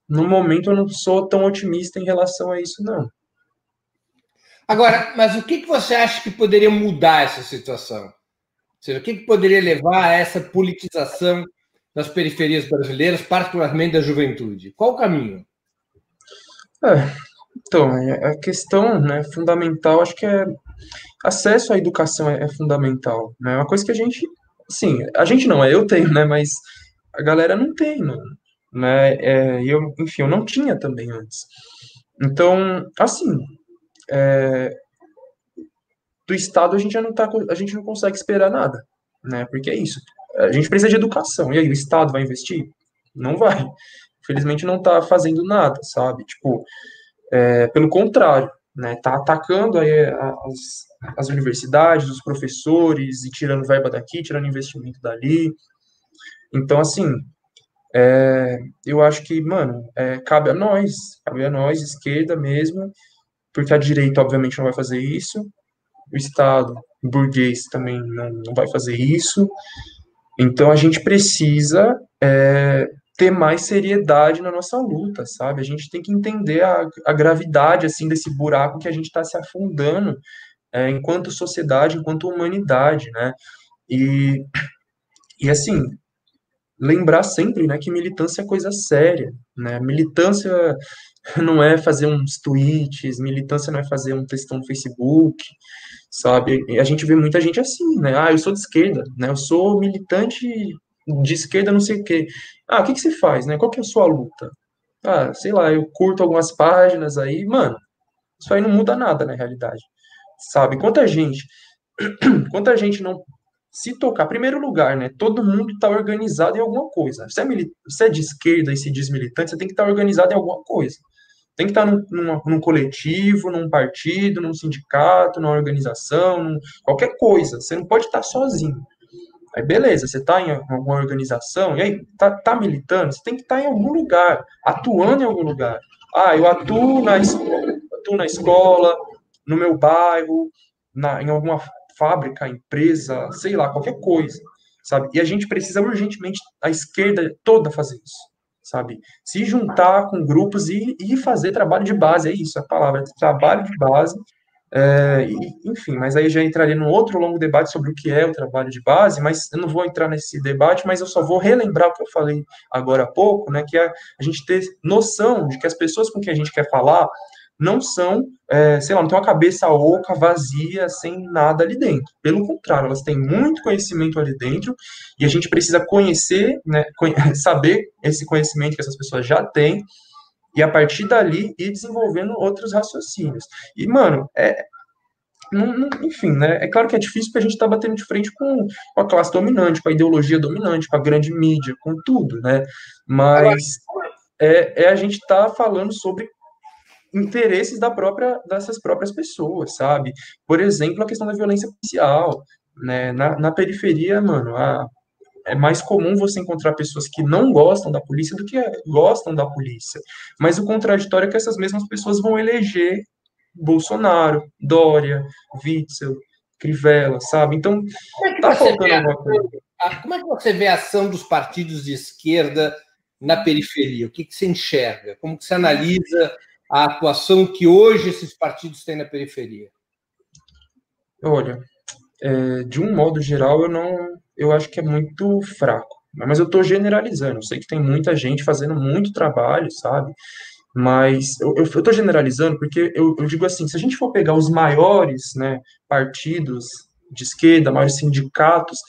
no momento eu não sou tão otimista em relação a isso, não. Agora, mas o que, que você acha que poderia mudar essa situação? Ou seja, o que, que poderia levar a essa politização das periferias brasileiras, particularmente da juventude? Qual o caminho? É, então, é, a questão né, fundamental, acho que é acesso à educação é, é fundamental. Né? É uma coisa que a gente, sim, a gente não, é eu tenho, né? Mas a galera não tem, não, né? É, eu, enfim, eu não tinha também antes. Então, assim, é, do Estado a gente já não tá, a gente não consegue esperar nada, né? Porque é isso. A gente precisa de educação. E aí, o Estado vai investir? Não vai. Infelizmente, não está fazendo nada, sabe? Tipo, é, pelo contrário, né? Tá atacando aí as, as universidades, os professores, e tirando verba daqui, tirando investimento dali. Então, assim, é, eu acho que, mano, é, cabe a nós, cabe a nós, esquerda mesmo, porque a direita, obviamente, não vai fazer isso, o Estado burguês também não, não vai fazer isso, então a gente precisa é, ter mais seriedade na nossa luta, sabe? A gente tem que entender a, a gravidade assim desse buraco que a gente está se afundando é, enquanto sociedade, enquanto humanidade, né? E, e assim, lembrar sempre, né, que militância é coisa séria, né? Militância não é fazer uns tweets, militância não é fazer um textão no Facebook, sabe? A gente vê muita gente assim, né? Ah, eu sou de esquerda, né? Eu sou militante de esquerda, não sei o quê. Ah, o que, que você faz, né? Qual que é a sua luta? Ah, sei lá, eu curto algumas páginas aí, mano, isso aí não muda nada na realidade, sabe? Quanta gente, quanta gente não se tocar, primeiro lugar, né? Todo mundo está organizado em alguma coisa. Você é, é de esquerda e se diz militante, você tem que estar tá organizado em alguma coisa. Tem que estar num, num, num, coletivo, num partido, num sindicato, numa organização, num, qualquer coisa. Você não pode estar sozinho. Aí, beleza, você está em alguma organização, e aí, tá, tá militando, você tem que estar em algum lugar, atuando em algum lugar. Ah, eu atuo na escola, atuo na escola, no meu bairro, na, em alguma fábrica, empresa, sei lá, qualquer coisa, sabe? E a gente precisa urgentemente, a esquerda toda fazer isso, sabe? Se juntar com grupos e, e fazer trabalho de base, é isso, a palavra, trabalho de base, é, e, enfim, mas aí já entraria num outro longo debate sobre o que é o trabalho de base, mas eu não vou entrar nesse debate, mas eu só vou relembrar o que eu falei agora há pouco, né, que é a gente ter noção de que as pessoas com quem a gente quer falar não são, é, sei lá, não tem uma cabeça oca, vazia, sem nada ali dentro. Pelo contrário, elas têm muito conhecimento ali dentro e a gente precisa conhecer, né, saber esse conhecimento que essas pessoas já têm e a partir dali ir desenvolvendo outros raciocínios. E, mano, é, não, não, enfim, né? É claro que é difícil porque a gente está batendo de frente com, com, a classe dominante, com a ideologia dominante, com a grande mídia, com tudo, né? Mas é, é a gente tá falando sobre interesses da própria, dessas próprias pessoas, sabe? Por exemplo, a questão da violência policial, né? Na, na periferia, mano, a, é mais comum você encontrar pessoas que não gostam da polícia do que gostam da polícia. Mas o contraditório é que essas mesmas pessoas vão eleger Bolsonaro, Dória, Witzel, Crivella, sabe? Então, é tá faltando alguma coisa. Como é que você vê a ação dos partidos de esquerda na periferia? O que, que você enxerga? Como que você analisa a atuação que hoje esses partidos têm na periferia? Olha, é, de um modo geral, eu não, eu acho que é muito fraco. Mas eu estou generalizando. Eu sei que tem muita gente fazendo muito trabalho, sabe? Mas eu estou generalizando porque eu, eu, digo assim: se a gente for pegar os maiores né, partidos de esquerda, maiores sindicatos,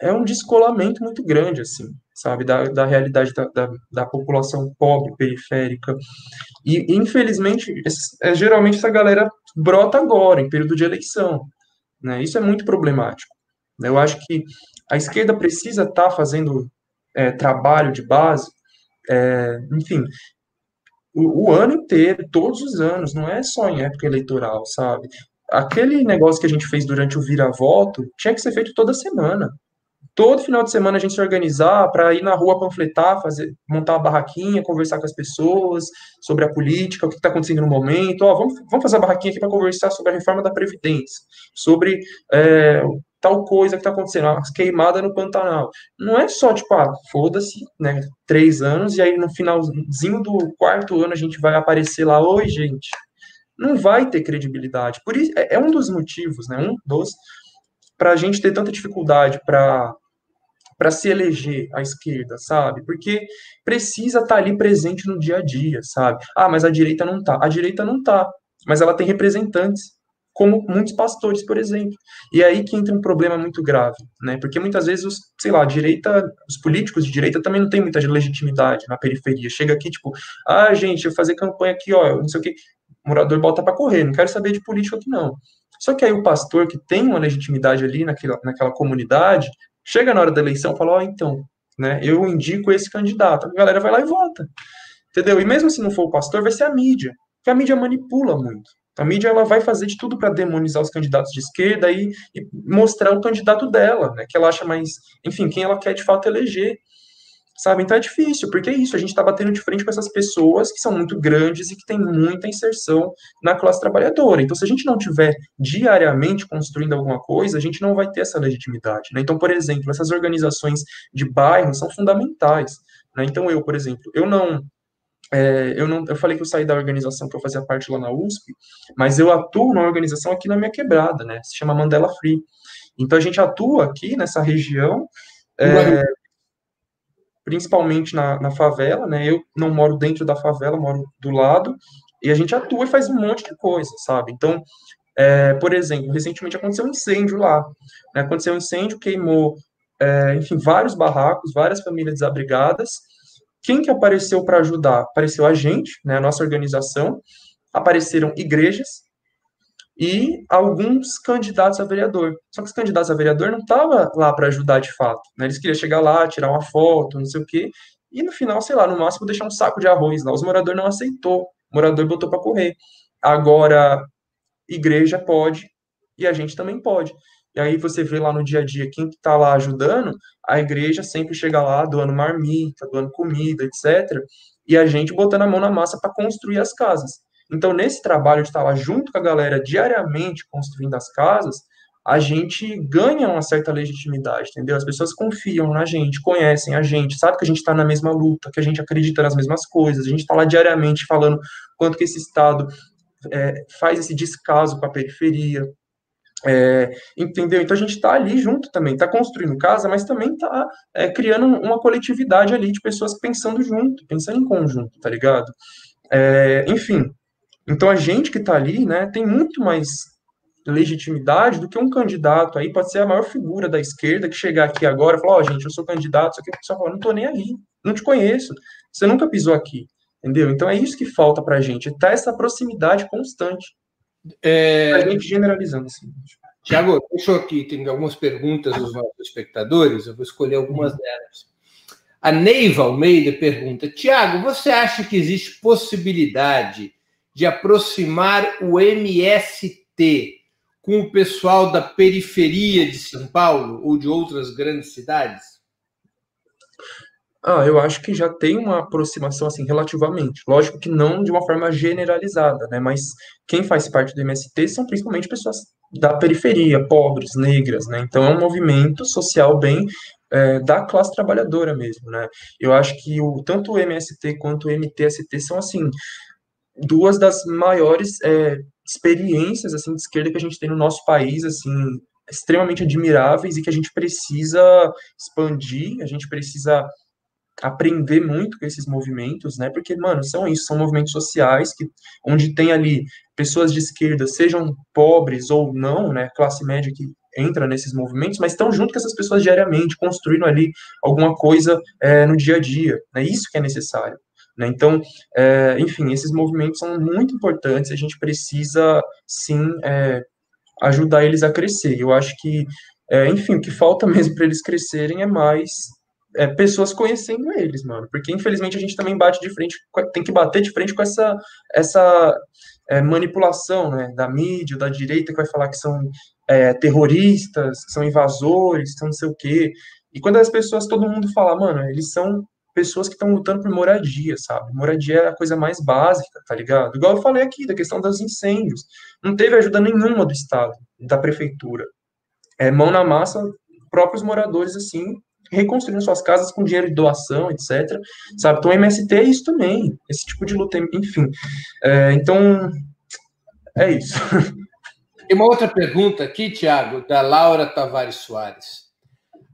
é um descolamento muito grande, assim, sabe, da, da realidade da, da, da população pobre, periférica. E, infelizmente, é, geralmente essa galera brota agora, em período de eleição. Né? Isso é muito problemático. Eu acho que a esquerda precisa estar tá fazendo é, trabalho de base, é, enfim, o, o, ano inteiro, todos os anos, não é só em época eleitoral, sabe? Aquele negócio que a gente fez durante o vira-voto tinha que ser feito toda semana. Todo final de semana a gente se organizar para ir na rua panfletar, fazer, montar uma barraquinha, conversar com as pessoas sobre a política, o que está acontecendo no momento. Ó, vamos, vamos fazer a barraquinha aqui para conversar sobre a reforma da Previdência, sobre é, tal coisa que está acontecendo, a queimada no Pantanal. Não é só, tipo, ah, foda-se, né, três anos, e aí no finalzinho do quarto ano a gente vai aparecer lá, oi, gente. Não vai ter credibilidade. Por isso, é, é um dos motivos, né, um dos, para a gente ter tanta dificuldade para para se eleger à esquerda, sabe? Porque precisa estar tá ali presente no dia a dia, sabe? Ah, mas a direita não tá. A direita não tá, mas ela tem representantes como muitos pastores, por exemplo. E é aí que entra um problema muito grave, né? Porque muitas vezes os, sei lá, direita, os políticos de direita também não têm muita legitimidade na periferia. Chega aqui, tipo, ah, gente, eu fazer campanha aqui, ó, não sei o que, o morador bota para correr, não quero saber de política aqui não. Só que aí o pastor que tem uma legitimidade ali naquela, naquela comunidade, chega na hora da eleição e fala, ó, oh, então, né, eu indico esse candidato. A galera vai lá e vota. Entendeu? E mesmo se não for o pastor, vai ser a mídia. Porque a mídia manipula muito. A mídia ela vai fazer de tudo para demonizar os candidatos de esquerda e, e, mostrar o candidato dela, né, que ela acha mais, enfim, quem ela quer de fato eleger. Sabe? Então é difícil, porque é isso, a gente está batendo de frente com essas pessoas que são muito grandes e que têm muita inserção na classe trabalhadora. Então, se a gente não tiver diariamente construindo alguma coisa, a gente não vai ter essa legitimidade. Né? Então, por exemplo, essas organizações de bairro são fundamentais. Né? Então, eu, por exemplo, eu não é, eu não, eu falei que eu saí da organização que eu fazia parte lá na USP, mas eu atuo na organização aqui na minha quebrada, né? Se chama Mandela Free. Então a gente atua aqui nessa região, é, principalmente na, na, favela, né? Eu não moro dentro da favela, moro do lado, e a gente atua e faz um monte de coisa, sabe? Então, é, por exemplo, recentemente aconteceu um incêndio lá. Né? Aconteceu um incêndio, queimou, é, enfim, vários barracos, várias famílias desabrigadas, quem que apareceu para ajudar? Apareceu a gente, né, a nossa organização, apareceram igrejas e alguns candidatos a vereador. Só que os candidatos a vereador não estavam lá para ajudar de fato. Né? Eles queriam chegar lá, tirar uma foto, não sei o quê, e no final, sei lá, no máximo deixar um saco de arroz lá. Os moradores não aceitou. O morador botou para correr. Agora, igreja pode e a gente também pode. E aí você vê lá no dia a dia quem está lá ajudando, a igreja sempre chega lá doando marmita, doando comida, etc. E a gente botando a mão na massa para construir as casas. Então, nesse trabalho de estar lá junto com a galera diariamente construindo as casas, a gente ganha uma certa legitimidade, entendeu? As pessoas confiam na gente, conhecem a gente, sabe que a gente está na mesma luta, que a gente acredita nas mesmas coisas, a gente está lá diariamente falando quanto que esse Estado é, faz esse descaso com a periferia, é, entendeu? Então a gente está ali junto também, está construindo casa, mas também está é, criando uma coletividade ali de pessoas pensando junto, pensando em conjunto, tá ligado? É, enfim, então a gente que está ali, né, tem muito mais legitimidade do que um candidato aí pode ser a maior figura da esquerda que chegar aqui agora e falar, ó, oh, gente, eu sou candidato, só que a pessoa fala, não tô nem aí, não te conheço, você nunca pisou aqui, entendeu? Então é isso que falta pra gente, tá essa proximidade constante. É... A gente generalizando assim. Tiago, deixa eu aqui, tem algumas perguntas dos nossos espectadores, eu vou escolher algumas delas. A Neiva Almeida pergunta: Tiago, você acha que existe possibilidade de aproximar o MST com o pessoal da periferia de São Paulo ou de outras grandes cidades? Ah, eu acho que já tem uma aproximação assim relativamente. Lógico que não de uma forma generalizada, né? Mas quem faz parte do MST são principalmente pessoas da periferia, pobres, negras, né? Então é um movimento social bem é, da classe trabalhadora mesmo, né? Eu acho que o, tanto o MST quanto o MTST são assim duas das maiores é, experiências assim de esquerda que a gente tem no nosso país, assim extremamente admiráveis e que a gente precisa expandir, a gente precisa aprender muito com esses movimentos, né? Porque, mano, são isso, são movimentos sociais que onde tem ali pessoas de esquerda, sejam pobres ou não, né? Classe média que entra nesses movimentos, mas estão junto com essas pessoas diariamente, construindo ali alguma coisa é, no dia a dia. É né? isso que é necessário. Né? Então, é, enfim, esses movimentos são muito importantes. A gente precisa sim é, ajudar eles a crescer. Eu acho que, é, enfim, o que falta mesmo para eles crescerem é mais é, pessoas conhecendo eles, mano. Porque infelizmente a gente também bate de frente, tem que bater de frente com essa, essa é, manipulação né, da mídia, da direita, que vai falar que são é, terroristas, que são invasores, que são não sei o quê. E quando as pessoas, todo mundo fala, mano, eles são pessoas que estão lutando por moradia, sabe? Moradia é a coisa mais básica, tá ligado? Igual eu falei aqui, da questão dos incêndios. Não teve ajuda nenhuma do Estado, da prefeitura. É mão na massa, próprios moradores, assim, reconstruindo suas casas com dinheiro de doação, etc. Sabe? Então, o MST é isso também, esse tipo de luta, enfim. É, então, é isso. Tem uma outra pergunta aqui, Tiago, da Laura Tavares Soares.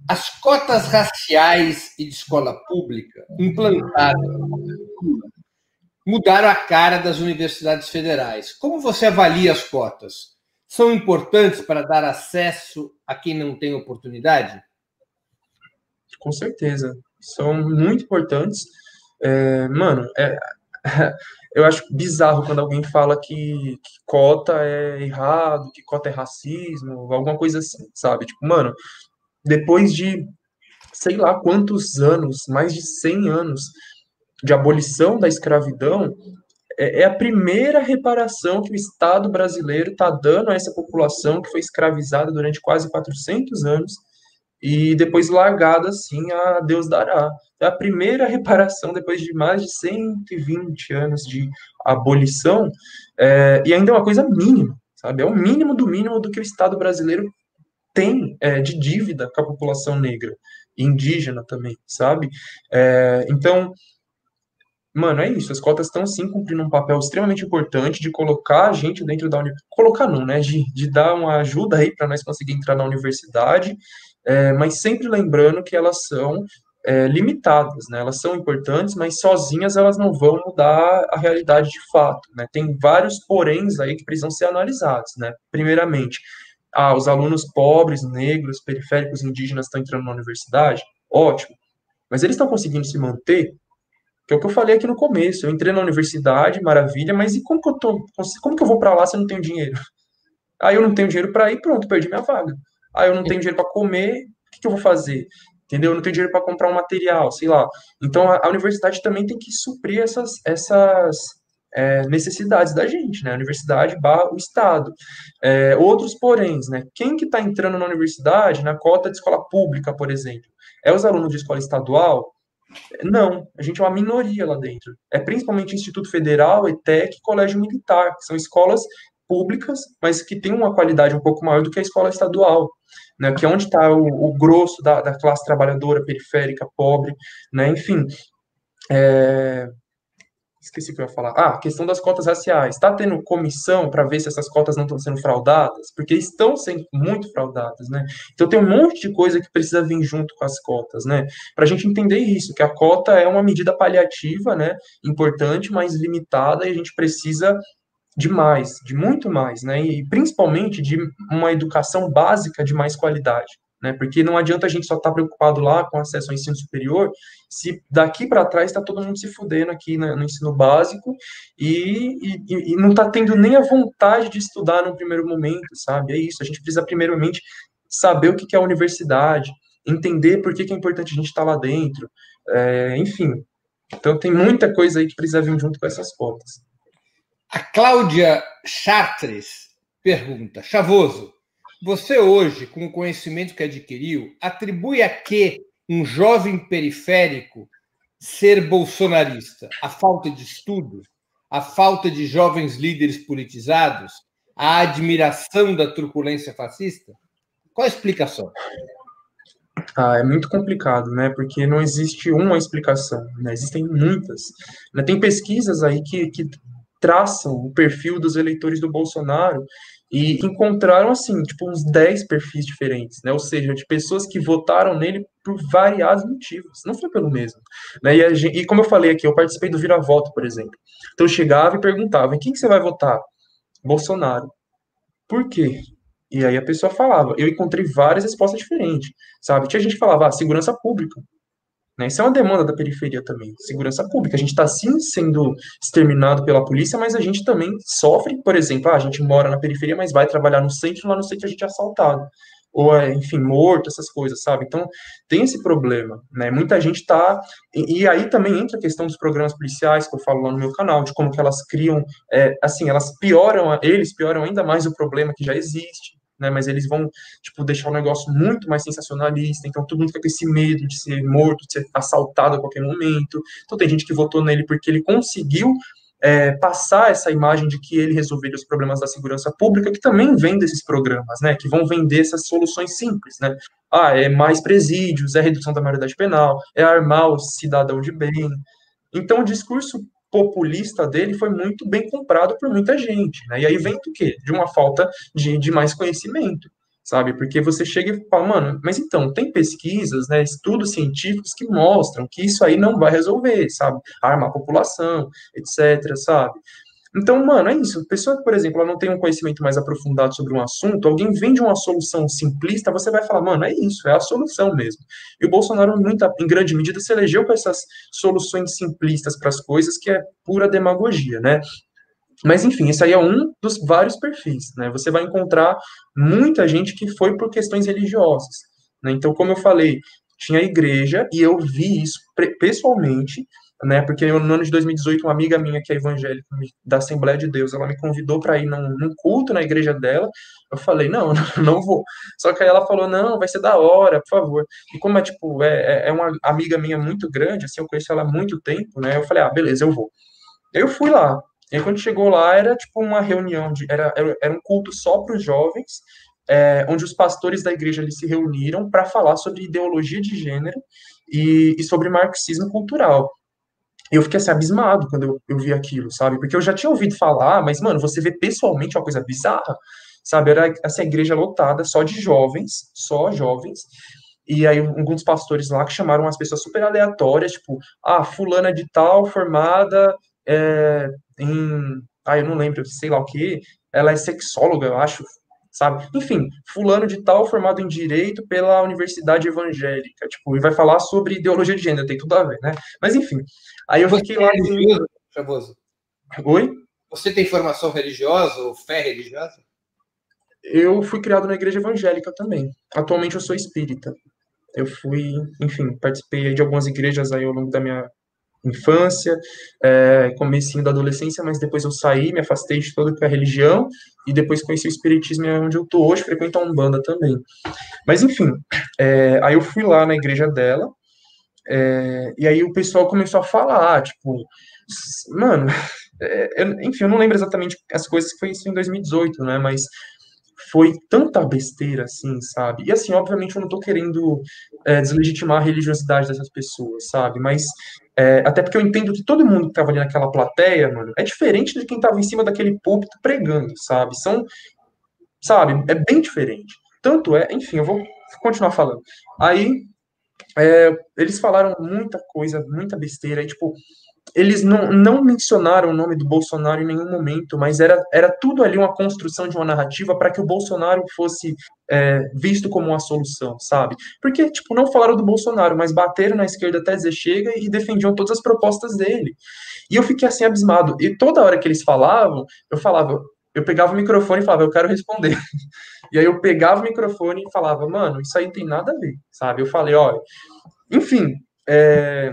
As cotas raciais e de escola pública implantadas mudaram a cara das universidades federais. Como você avalia as cotas? São importantes para dar acesso a quem não tem oportunidade? com certeza. São muito importantes. É, mano, é, eu acho bizarro quando alguém fala que, que, cota é errado, que cota é racismo, alguma coisa assim, sabe? Tipo, mano, depois de sei lá quantos anos, mais de 100 anos de abolição da escravidão, é, é a primeira reparação que o Estado brasileiro está dando a essa população que foi escravizada durante quase 400 anos e depois largada assim a Deus dará. É a primeira reparação depois de mais de 120 anos de abolição, é, e ainda é uma coisa mínima, sabe? É o mínimo do mínimo do que o Estado brasileiro tem é, de dívida com a população negra, indígena também, sabe? É, então, mano, é isso. As cotas estão sim cumprindo um papel extremamente importante de colocar a gente dentro da universidade. Colocar não, né? De, de dar uma ajuda aí para nós conseguir entrar na universidade é, mas sempre lembrando que elas são é, limitadas, né? Elas são importantes, mas sozinhas elas não vão mudar a realidade de fato, né? Tem vários poréns aí que precisam ser analisados, né? Primeiramente, ah, os alunos pobres, negros, periféricos, indígenas estão entrando na universidade, ótimo, mas eles estão conseguindo se manter? Que é o que eu falei aqui no começo. Eu entrei na universidade, maravilha, mas e como que eu tô, como que eu vou para lá se eu não tenho dinheiro? Aí eu não tenho dinheiro para ir, pronto, perdi minha vaga. Ah, eu não tenho dinheiro para comer, o que, que, eu vou fazer? Entendeu? Eu não tenho dinheiro para comprar um material, sei lá. Então, a, a, universidade também tem que suprir essas, essas é, necessidades da gente, né? A universidade barra o Estado. É, outros poréns, né? Quem que está entrando na universidade, na cota de escola pública, por exemplo? É os alunos de escola estadual? Não, a gente é uma minoria lá dentro. É principalmente Instituto Federal, ETEC, Colégio Militar, que são escolas públicas, mas que têm uma qualidade um pouco maior do que a escola estadual, né, que é onde está o, o, grosso da, da, classe trabalhadora, periférica, pobre, né, enfim. É, esqueci o que eu ia falar. Ah, questão das cotas raciais. Está tendo comissão para ver se essas cotas não estão sendo fraudadas? Porque estão sendo muito fraudadas, né? Então tem um monte de coisa que precisa vir junto com as cotas, né? Para a gente entender isso, que a cota é uma medida paliativa, né? Importante, mas limitada, e a gente precisa de mais, de muito mais, né? E principalmente de uma educação básica de mais qualidade né? Porque não adianta a gente só estar tá preocupado lá com acesso ao ensino superior, se daqui para trás está todo mundo se fudendo aqui no ensino básico e, e, e não está tendo nem a vontade de estudar no primeiro momento, sabe? É isso. A gente precisa primeiramente saber o que é a universidade, entender por que, que é importante a gente estar tá lá dentro, é, enfim. Então tem muita coisa aí que precisa vir junto com essas cotas. A Cláudia Chartres pergunta: Chavoso, você hoje, com o conhecimento que adquiriu, atribui a que um jovem periférico ser bolsonarista? A falta de estudo? A falta de jovens líderes politizados? A admiração da truculência fascista? Qual a explicação? Ah, é muito complicado, né? Porque não existe uma explicação, né? Existem muitas. Né? Tem pesquisas aí que, que traçam o perfil dos eleitores do Bolsonaro e encontraram, assim, tipo, uns 10 perfis diferentes, né? Ou seja, de pessoas que votaram nele por variados motivos, não foi pelo mesmo. Né? E, gente, e como eu falei aqui, eu participei do Vira-Voto, por exemplo. Então eu chegava e perguntava, em quem que você vai votar? Bolsonaro. Por quê? E aí a pessoa falava. Eu encontrei várias respostas diferentes, sabe? Tinha gente que falava, ah, segurança pública. Né? Isso é uma demanda da periferia também, segurança pública. A gente está sim sendo exterminado pela polícia, mas a gente também sofre, por exemplo, ah, a gente mora na periferia, mas vai trabalhar no centro, lá no centro a gente é assaltado. Ou, é, enfim, morto, essas coisas, sabe? Então, tem esse problema, né? Muita gente está... E, e, aí também entra a questão dos programas policiais, que eu falo lá no meu canal, de como que elas criam... É, assim, elas pioram, eles pioram ainda mais o problema que já existe, né? Mas eles vão, tipo, deixar o negócio muito mais sensacionalista, então todo mundo fica com esse medo de ser morto, de ser assaltado a qualquer momento. Então tem gente que votou nele porque ele conseguiu é, passar essa imagem de que ele resolveria os problemas da segurança pública, que também vem desses programas, né, que vão vender essas soluções simples, né, ah, é mais presídios, é redução da maioridade penal, é armar o cidadão de bem, então o discurso populista dele foi muito bem comprado por muita gente, né? E aí vem do quê? De uma falta de, de mais conhecimento, sabe? Porque você chega e fala, mano, mas então, tem pesquisas, né, estudos científicos que mostram que isso aí não vai resolver, sabe? Armar a população, etc, sabe? Então, mano, é isso. Pessoa, por exemplo, ela não tem um conhecimento mais aprofundado sobre um assunto, alguém vende uma solução simplista, você vai falar, mano, é isso, é a solução mesmo. E o Bolsonaro, muita, em grande medida, se elegeu com essas soluções simplistas para as coisas, que é pura demagogia, né? Mas, enfim, esse aí é um dos vários perfis, né? Você vai encontrar muita gente que foi por questões religiosas, né? Então, como eu falei, tinha igreja, e eu vi isso pessoalmente, né? Porque no ano de 2018, uma amiga minha que é evangélica da Assembleia de Deus, ela me convidou para ir num, num, culto na igreja dela. Eu falei, não, não vou. Só que aí ela falou, não, vai ser da hora, por favor. E como é tipo, é, é, é uma amiga minha muito grande, assim, eu conheço ela há muito tempo, né? Eu falei, ah, beleza, eu vou. Eu fui lá. E quando chegou lá, era tipo uma reunião de. Era, era um culto só para os jovens, é, onde os pastores da igreja ali se reuniram para falar sobre ideologia de gênero e, e sobre marxismo cultural eu fiquei assim, abismado quando eu, eu vi aquilo, sabe? Porque eu já tinha ouvido falar, mas, mano, você vê pessoalmente uma coisa bizarra, sabe? Era essa igreja lotada só de jovens, só jovens, e aí alguns pastores lá que chamaram umas pessoas super aleatórias, tipo, ah, fulana de tal, formada é, em, ah, eu não lembro, sei lá o que, ela é sexóloga, eu acho, sabe? Enfim, fulano de tal formado em direito pela Universidade Evangélica, tipo, e vai falar sobre ideologia de gênero, tem tudo a ver, né? Mas enfim, aí eu fiquei lá... Religioso, Chavoso? Oi? Você tem formação religiosa ou fé religiosa? Eu fui criado na igreja evangélica também. Atualmente eu sou espírita. Eu fui, enfim, participei de algumas igrejas aí ao longo da minha infância, é, comecinho da adolescência, mas depois eu saí, me afastei de toda a religião, e depois conheci o espiritismo, é onde eu tô hoje, frequento a Umbanda também. Mas enfim, é, aí eu fui lá na igreja dela, É, e aí o pessoal começou a falar, tipo, mano, é, eu, enfim, eu não lembro exatamente as coisas que foi isso em 2018, né? Mas foi tanta besteira, assim, sabe? E assim, obviamente, eu não tô querendo é, deslegitimar a religiosidade dessas pessoas, sabe? Mas é, até porque eu entendo que todo mundo que tava ali naquela plateia, mano, é diferente de quem tava em cima daquele púlpito pregando, sabe? São, sabe? É bem diferente. Tanto é, enfim, eu vou continuar falando. Aí, é, eles falaram muita coisa, muita besteira, e, tipo, eles não, não mencionaram o nome do Bolsonaro em nenhum momento, mas era, era tudo ali uma construção de uma narrativa para que o Bolsonaro fosse é, visto como uma solução, sabe? Porque, tipo, não falaram do Bolsonaro, mas bateram na esquerda até dizer chega e defendiam todas as propostas dele. E eu fiquei assim abismado. E toda hora que eles falavam, eu falava, eu pegava o microfone e falava, eu quero responder. E aí eu pegava o microfone e falava, mano, isso aí tem nada a ver, sabe? Eu falei, olha, enfim, é,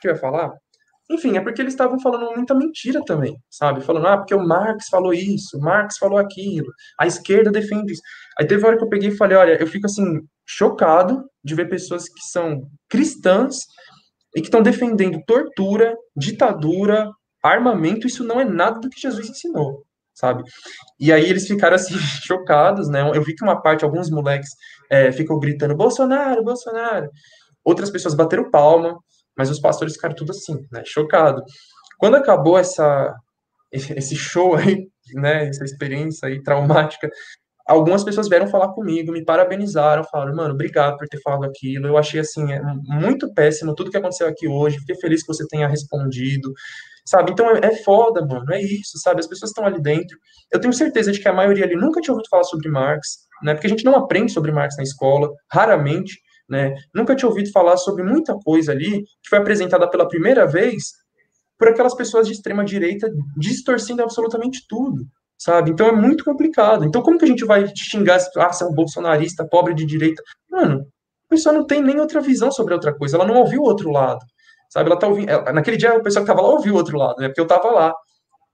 que eu ia falar? Enfim, é porque eles estavam falando muita mentira também, sabe? Falando, ah, porque o Marx falou isso, o Marx falou aquilo, a esquerda defende isso. Aí teve uma hora que eu peguei e falei, olha, eu fico assim, chocado de ver pessoas que são cristãs e que estão defendendo tortura, ditadura, armamento, isso não é nada do que Jesus ensinou, sabe? E aí eles ficaram assim, chocados, né? Eu vi que uma parte, alguns moleques é, ficam gritando, Bolsonaro, Bolsonaro. Outras pessoas bateram palma, mas os pastores ficaram tudo assim, né, chocado. Quando acabou essa esse show aí, né, essa experiência aí traumática, algumas pessoas vieram falar comigo, me parabenizaram, falaram, mano, obrigado por ter falado aquilo. Eu achei assim é muito péssimo tudo que aconteceu aqui hoje. Fiquei feliz que você tenha respondido. Sabe? Então é, é foda, mano. É isso, sabe? As pessoas estão ali dentro. Eu tenho certeza de que a maioria ali nunca tinha ouvido falar sobre Marx, né? Porque a gente não aprende sobre Marx na escola, raramente né? Nunca tinha ouvido falar sobre muita coisa ali que foi apresentada pela primeira vez por aquelas pessoas de extrema direita distorcendo absolutamente tudo, sabe? Então é muito complicado. Então como que a gente vai xingar, ah, você é um bolsonarista, pobre de direita? Mano, a pessoa não tem nem outra visão sobre outra coisa, ela não ouviu o outro lado, sabe? Ela tá ouvindo, naquele dia a pessoa que tava lá ouviu o outro lado, né? Porque eu tava lá.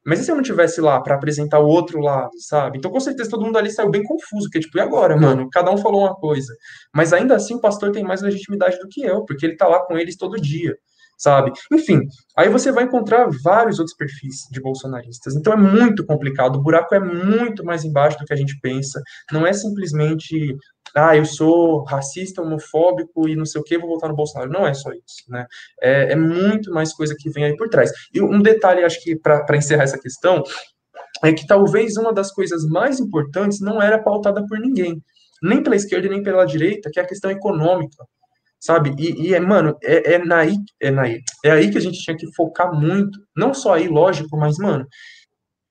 Mas e se eu não tivesse lá para apresentar o outro lado, sabe? Então, com certeza, todo mundo ali saiu bem confuso, porque, tipo, e agora, mano? Cada um falou uma coisa. Mas ainda assim, o pastor tem mais legitimidade do que eu, porque ele tá lá com eles todo dia, sabe? Enfim, aí você vai encontrar vários outros perfis de bolsonaristas. Então, é muito complicado. O buraco é muito mais embaixo do que a gente pensa. Não é simplesmente ah, eu sou racista, homofóbico e não sei o que, vou votar no Bolsonaro. Não é só isso, né? É, é muito mais coisa que vem aí por trás. E um detalhe, acho que para encerrar essa questão, é que talvez uma das coisas mais importantes não era pautada por ninguém, nem pela esquerda nem pela direita, que é a questão econômica, sabe? E, e é, mano, é, é, naí, é, naí, é aí que a gente tinha que focar muito, não só aí, lógico, mas, mano,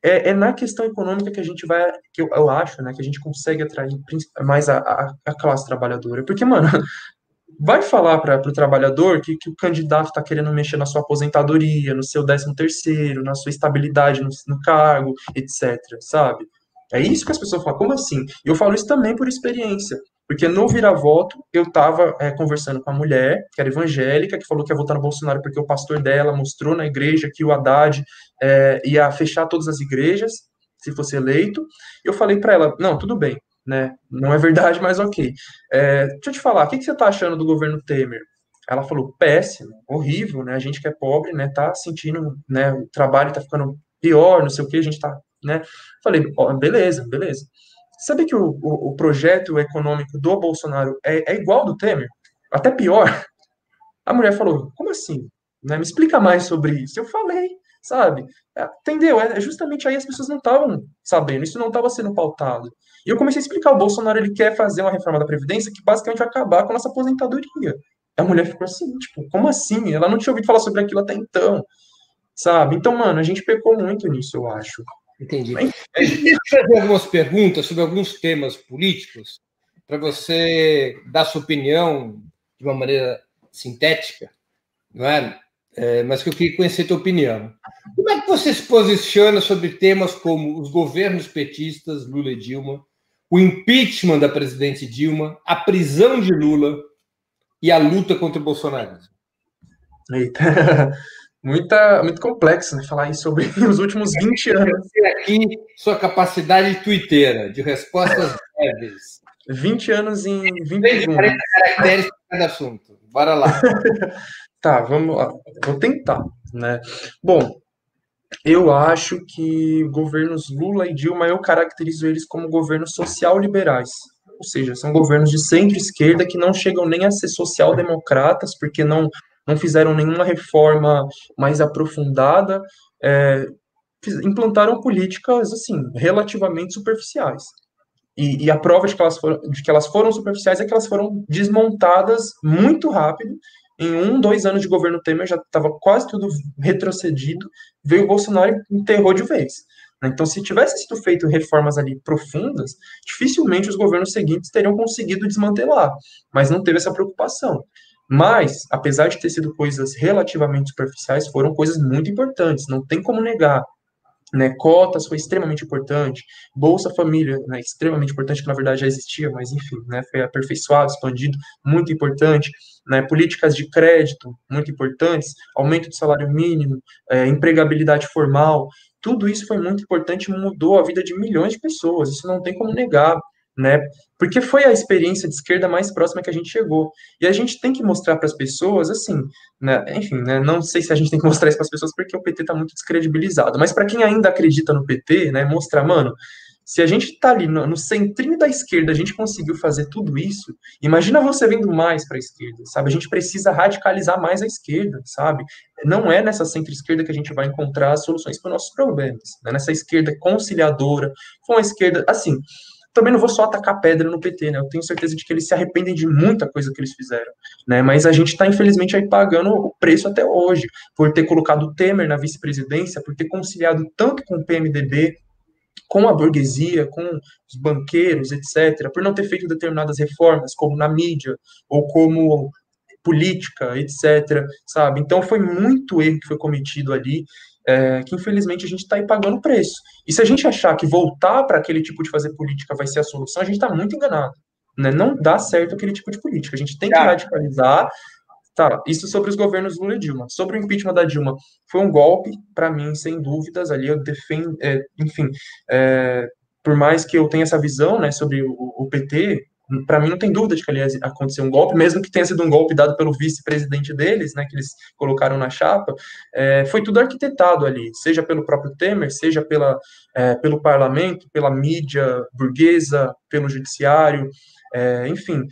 é, é, na questão econômica que a gente vai, que eu, eu acho, né, que a gente consegue atrair mais a, a, a classe trabalhadora. Porque, mano, vai falar para o trabalhador que, que o candidato está querendo mexer na sua aposentadoria, no seu décimo terceiro, na sua estabilidade no, no cargo, etc., sabe? É isso que as pessoas falam, como assim? E eu falo isso também por experiência. Porque no vira-voto, eu estava é, conversando com a mulher, que era evangélica, que falou que ia votar no Bolsonaro porque o pastor dela mostrou na igreja que o Haddad é, ia fechar todas as igrejas, se fosse eleito. Eu falei para ela, não, tudo bem, né? Não é verdade, mas ok. É, deixa eu te falar, o que, que você está achando do governo Temer? Ela falou, péssimo, horrível, né? A gente que é pobre, né, tá sentindo, né, o trabalho tá ficando pior, não sei o que, a gente tá, né? Falei, ó, beleza, beleza. Sabe que o, o, o projeto econômico do Bolsonaro é, é, igual do Temer? Até pior? A mulher falou, como assim? Né? Me explica mais sobre isso. Eu falei, sabe? É, entendeu? É, é justamente aí as pessoas não estavam sabendo, isso não estava sendo pautado. E eu comecei a explicar, o Bolsonaro ele quer fazer uma reforma da Previdência que basicamente vai acabar com a nossa aposentadoria. A mulher ficou assim, tipo, como assim? Ela não tinha ouvido falar sobre aquilo até então, sabe? Então, mano, a gente pecou muito nisso, eu acho. Entendi. Deixa eu fazer algumas perguntas sobre alguns temas políticos, para você dar sua opinião de uma maneira sintética, não é? é? Mas que eu queria conhecer a tua opinião. Como é que você se posiciona sobre temas como os governos petistas, Lula e Dilma, o impeachment da presidente Dilma, a prisão de Lula e a luta contra o bolsonarismo? Eita muita, muito complexo né, falar isso sobre os últimos 20 anos. aqui sua capacidade twitteira, de respostas breves. 20 anos em 20 segundos. 40 caracteres para cada assunto. Bora lá. tá, vamos lá. Vou tentar, né? Bom, eu acho que governos Lula e Dilma, eu caracterizo eles como governos social-liberais. Ou seja, são governos de centro-esquerda que não chegam nem a ser social-democratas, porque não, não fizeram nenhuma reforma mais aprofundada, é, implantaram políticas, assim, relativamente superficiais. E, e, a prova de que, elas foram, de que elas foram superficiais é que elas foram desmontadas muito rápido. Em um, dois anos de governo Temer já estava quase tudo retrocedido. Veio o Bolsonaro e enterrou de vez. Né? Então, se tivesse sido feito reformas ali profundas, dificilmente os governos seguintes teriam conseguido desmantelar. Mas não teve essa preocupação. Mas, apesar de ter sido coisas relativamente superficiais, foram coisas muito importantes. Não tem como negar. Né, cotas foi extremamente importante, Bolsa Família, né, extremamente importante, que na verdade já existia, mas enfim, né, foi aperfeiçoado, expandido, muito importante, né, políticas de crédito, muito importantes, aumento do salário mínimo, é, empregabilidade formal, tudo isso foi muito importante, mudou a vida de milhões de pessoas, isso não tem como negar, né? Porque foi a experiência de esquerda mais próxima que a gente chegou. E a gente tem que mostrar para as pessoas, assim, né? Enfim, né? Não sei se a gente tem que mostrar isso para as pessoas porque o PT está muito descredibilizado, mas para quem ainda acredita no PT, né? Mostrar, mano, se a gente está ali no, no, centrinho da esquerda, a gente conseguiu fazer tudo isso, imagina você vindo mais para a esquerda, sabe? A gente precisa radicalizar mais a esquerda, sabe? Não é nessa centro-esquerda que a gente vai encontrar soluções para os nossos problemas, né? Nessa esquerda conciliadora, com a esquerda, assim, também não vou só atacar pedra no PT, né? Eu tenho certeza de que eles se arrependem de muita coisa que eles fizeram, né? Mas a gente está, infelizmente, aí pagando o preço até hoje, por ter colocado o Temer na vice-presidência, por ter conciliado tanto com o PMDB, com a burguesia, com os banqueiros, etc., por não ter feito determinadas reformas, como na mídia, ou como política, etc., sabe? Então foi muito erro que foi cometido ali, é, que infelizmente a gente está aí pagando o preço. E se a gente achar que voltar para aquele tipo de fazer política vai ser a solução, a gente está muito enganado. Né? Não dá certo aquele tipo de política. A gente tem que radicalizar. Tá, isso sobre os governos Lula e Dilma. Sobre o impeachment da Dilma, foi um golpe, para mim, sem dúvidas. Ali eu defendo, é, enfim, é, por mais que eu tenha essa visão né, sobre o, o PT, para mim não tem dúvida de que ali aconteceu um golpe, mesmo que tenha sido um golpe dado pelo vice-presidente deles, né, que eles colocaram na chapa, é, foi tudo arquitetado ali, seja pelo próprio Temer, seja pela, é, pelo parlamento, pela mídia burguesa, pelo judiciário, é, enfim.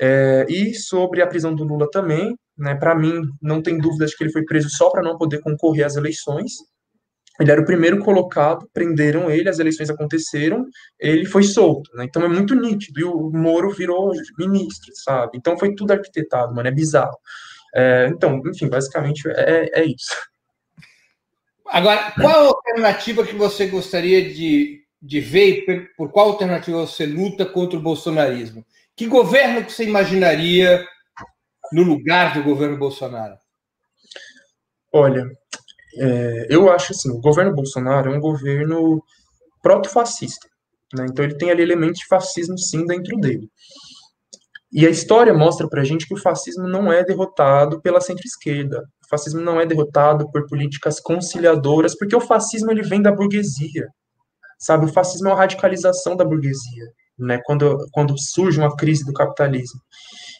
É, e sobre a prisão do Lula também, né, para mim não tem dúvida de que ele foi preso só para não poder concorrer às eleições, ele era o primeiro colocado, prenderam ele, as eleições aconteceram, ele foi solto, né? Então é muito nítido. E o Moro virou ministro, sabe? Então foi tudo arquitetado, mano, é bizarro. É, então, enfim, basicamente é, é isso. Agora, qual a alternativa que você gostaria de, de ver e por qual alternativa você luta contra o bolsonarismo? Que governo que você imaginaria no lugar do governo Bolsonaro? Olha, é, eu acho assim, o governo Bolsonaro é um governo proto-fascista, né? Então ele tem ali elementos de fascismo sim dentro dele. E a história mostra pra gente que o fascismo não é derrotado pela centro-esquerda. O fascismo não é derrotado por políticas conciliadoras, porque o fascismo ele vem da burguesia. Sabe, o fascismo é uma radicalização da burguesia, né? Quando quando surge uma crise do capitalismo.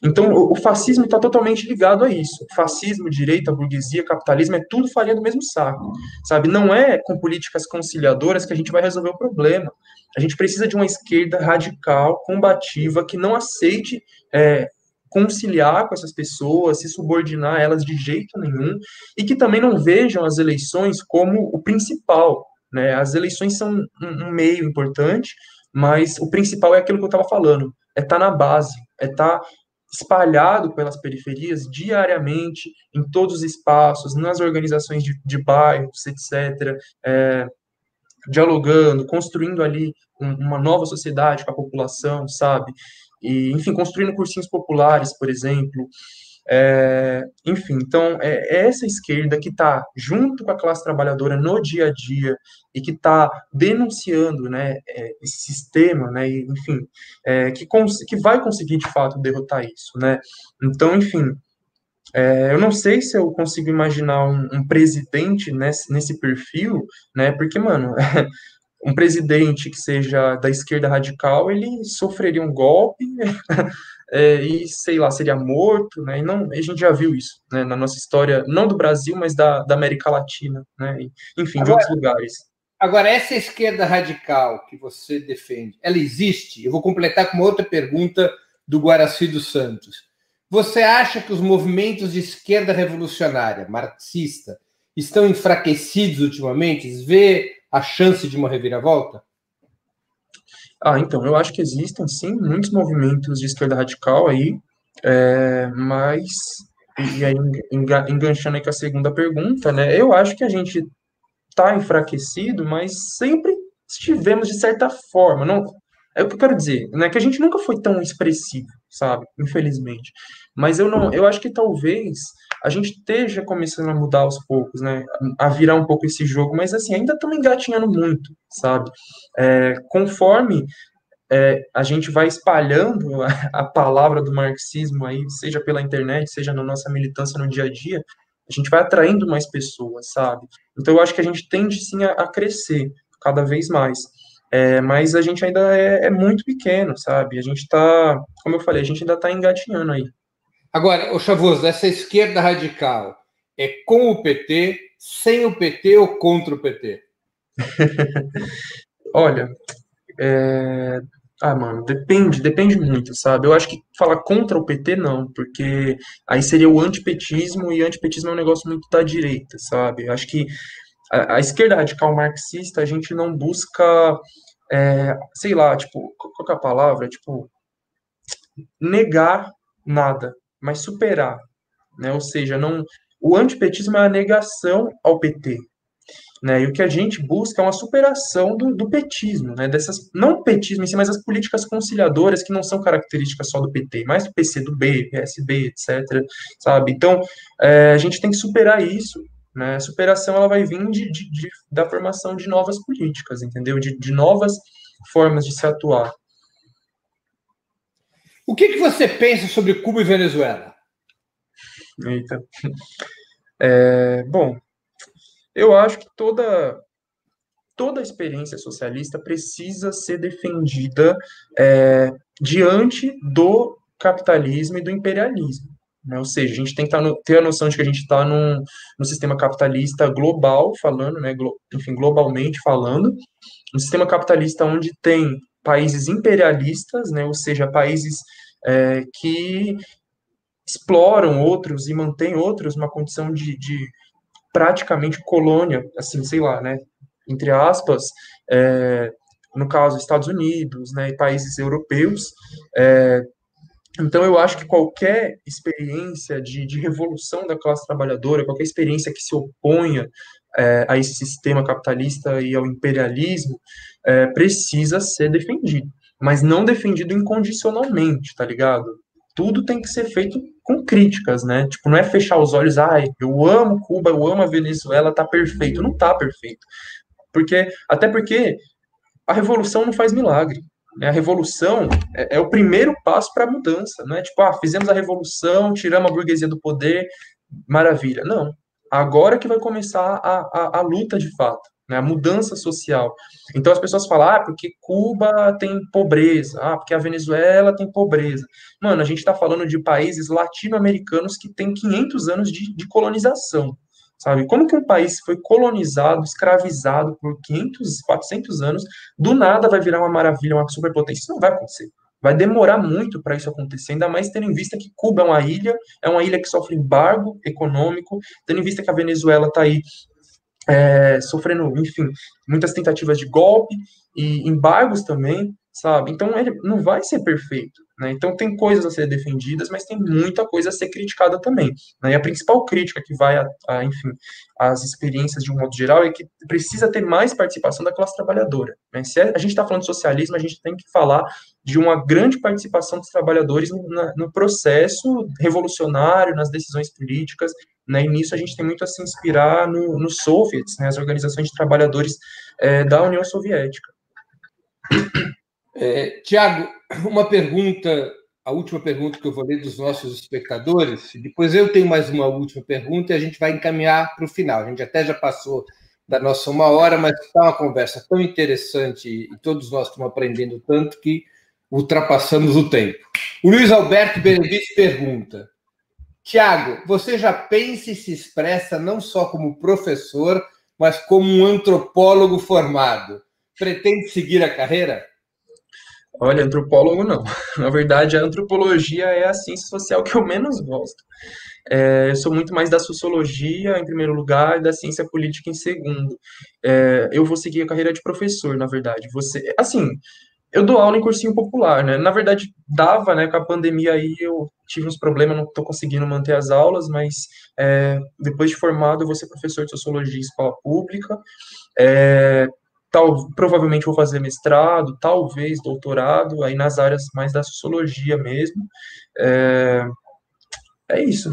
Então, o, o fascismo está totalmente ligado a isso. Fascismo, direita, burguesia, capitalismo, é tudo farinha do mesmo saco, sabe? Não é com políticas conciliadoras que a gente vai resolver o problema. A gente precisa de uma esquerda radical, combativa, que não aceite é, conciliar com essas pessoas, se subordinar a elas de jeito nenhum, e que também não vejam as eleições como o principal. Né? As eleições são um, meio importante, mas o principal é aquilo que eu estava falando, é estar tá na base, é estar tá espalhado pelas periferias diariamente, em todos os espaços, nas organizações de, de bairros, etc., é, dialogando, construindo ali um, uma nova sociedade com a população, sabe? E, enfim, construindo cursinhos populares, por exemplo, é, enfim, então é, é essa esquerda que está junto com a classe trabalhadora no dia a dia e que está denunciando né, é, esse sistema, né, e, enfim, é, que, que vai conseguir de fato derrotar isso. Né? Então, enfim, é, eu não sei se eu consigo imaginar um, um presidente nesse, nesse perfil, né? Porque, mano, um presidente que seja da esquerda radical, ele sofreria um golpe é, e, sei lá, seria morto, né? E não, a gente já viu isso, né, na nossa história, não do Brasil, mas da, da América Latina, né? Enfim, agora, de outros lugares. Agora, essa esquerda radical que você defende, ela existe? Eu vou completar com uma outra pergunta do Guaraci dos Santos. Você acha que os movimentos de esquerda revolucionária, marxista, estão enfraquecidos ultimamente? Vê a chance de uma reviravolta? Ah, então, eu acho que existem, sim, muitos movimentos de esquerda radical aí, é, mas, e aí, enganchando aí com a segunda pergunta, né, eu acho que a gente está enfraquecido, mas sempre estivemos de certa forma, não, é o que eu quero dizer, né, que a gente nunca foi tão expressivo, sabe, infelizmente, mas eu não, eu acho que talvez a gente esteja começando a mudar aos poucos, né? A virar um pouco esse jogo, mas assim, ainda estamos engatinhando muito, sabe? É, conforme é, a gente vai espalhando a, a, palavra do marxismo aí, seja pela internet, seja na nossa militância no dia a dia, a gente vai atraindo mais pessoas, sabe? Então eu acho que a gente tende sim a, a crescer cada vez mais. É, mas a gente ainda é, é, muito pequeno, sabe? A gente está, como eu falei, a gente ainda está engatinhando aí. Agora, o Chavoso, essa esquerda radical é com o PT, sem o PT ou contra o PT? Olha, é... ah, mano, depende, depende muito, sabe? Eu acho que falar contra o PT não, porque aí seria o antipetismo e antipetismo é um negócio muito da direita, sabe? Eu acho que a, a esquerda radical marxista a gente não busca, é, sei lá, tipo, qual é a palavra? Tipo, negar nada, mas superar, né? Ou seja, não o antipetismo é a negação ao PT, né? E o que a gente busca é uma superação do, do petismo, né? Dessas não petismo em si, mas as políticas conciliadoras que não são características só do PT, mas do PCdoB, PSB, etc. Sabe? Então é, a gente tem que superar isso. Né? A superação ela vai vir de, de, de da formação de novas políticas, entendeu? De, de novas formas de se atuar. O que, que você pensa sobre Cuba e Venezuela? Eita. É, bom, eu acho que toda toda experiência socialista precisa ser defendida é, diante do capitalismo e do imperialismo. Né? Ou seja, a gente tem que tá ter a noção de que a gente está num, num sistema capitalista global, falando, né, enfim, globalmente falando, um sistema capitalista onde tem países imperialistas, né, ou seja, países é, que exploram outros e mantêm outros numa condição de, de, praticamente colônia, assim, sei lá, né, entre aspas, é, no caso Estados Unidos, né, e países europeus. É, então eu acho que qualquer experiência de, de, revolução da classe trabalhadora, qualquer experiência que se oponha é, a esse sistema capitalista e ao imperialismo, é, precisa ser defendido mas não defendido incondicionalmente, tá ligado? Tudo tem que ser feito com críticas, né? Tipo, não é fechar os olhos, ai, eu amo Cuba, eu amo a Venezuela, tá perfeito. Não tá perfeito. Porque, até porque a revolução não faz milagre. Né? A revolução é, é o primeiro passo para a mudança, não é tipo, ah, fizemos a revolução, tiramos a burguesia do poder, maravilha. Não. Agora que vai começar a, a, a luta de fato né, a mudança social. Então as pessoas falam, ah, porque Cuba tem pobreza, ah, porque a Venezuela tem pobreza. Mano, a gente está falando de países latino-americanos que têm 500 anos de, de, colonização, sabe? Como que um país foi colonizado, escravizado por 500, 400 anos, do nada vai virar uma maravilha, uma superpotência? Isso não vai acontecer. Vai demorar muito para isso acontecer, ainda mais tendo em vista que Cuba é uma ilha, é uma ilha que sofre embargo econômico, tendo em vista que a Venezuela está aí é, sofrendo, enfim, muitas tentativas de golpe e embargos também, sabe? Então ele não vai ser perfeito, né? Então tem coisas a ser defendidas, mas tem muita coisa a ser criticada também. Né? E a principal crítica que vai, a, a, enfim, às experiências de um modo geral é que precisa ter mais participação da classe trabalhadora. Né? Se a gente está falando de socialismo, a gente tem que falar de uma grande participação dos trabalhadores no, na, no processo revolucionário, nas decisões políticas, né, e nisso a gente tem muito a se inspirar no, no Soviets, né, as organizações de trabalhadores é, da União Soviética. É, Tiago, uma pergunta, a última pergunta que eu vou ler dos nossos espectadores, depois eu tenho mais uma última pergunta e a gente vai encaminhar para o final. A gente até já passou da nossa uma hora, mas está uma conversa tão interessante e todos nós estamos aprendendo tanto que ultrapassamos o tempo. O Luiz Alberto Benevides pergunta: Tiago, você já pensa e se expressa não só como professor, mas como um antropólogo formado. Pretende seguir a carreira? Olha, antropólogo não. Na verdade, a antropologia é a ciência social que eu menos gosto. É, eu sou muito mais da sociologia, em primeiro lugar, e da ciência política, em segundo. É, eu vou seguir a carreira de professor, na verdade. Você, assim, eu dou aula em cursinho popular, né? Na verdade, dava, né? Com a pandemia aí eu tive uns problemas, não estou conseguindo manter as aulas, mas é, depois de formado eu vou ser professor de sociologia em escola pública. É, tal, provavelmente vou fazer mestrado, talvez doutorado, aí nas áreas mais da sociologia mesmo. É, é isso.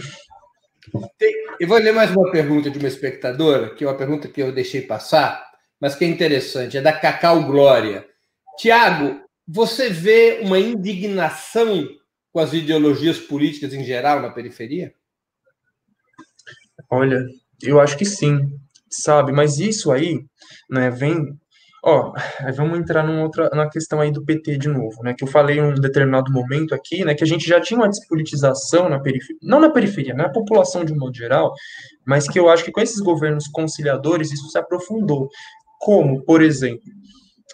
Eu vou ler mais uma pergunta de uma espectadora, que é uma pergunta que eu deixei passar, mas que é interessante, é da Cacau Glória. Tiago, você vê uma indignação com as ideologias políticas em geral na periferia? Olha, eu acho que sim, sabe? Mas isso aí, né, vem Ó, vamos entrar numa outra, na questão aí do PT de novo, né? Que eu falei em um determinado momento aqui, né? Que a gente já tinha uma despolitização na periferia, não na periferia, na população de um modo geral, mas que eu acho que com esses governos conciliadores isso se aprofundou. Como, por exemplo,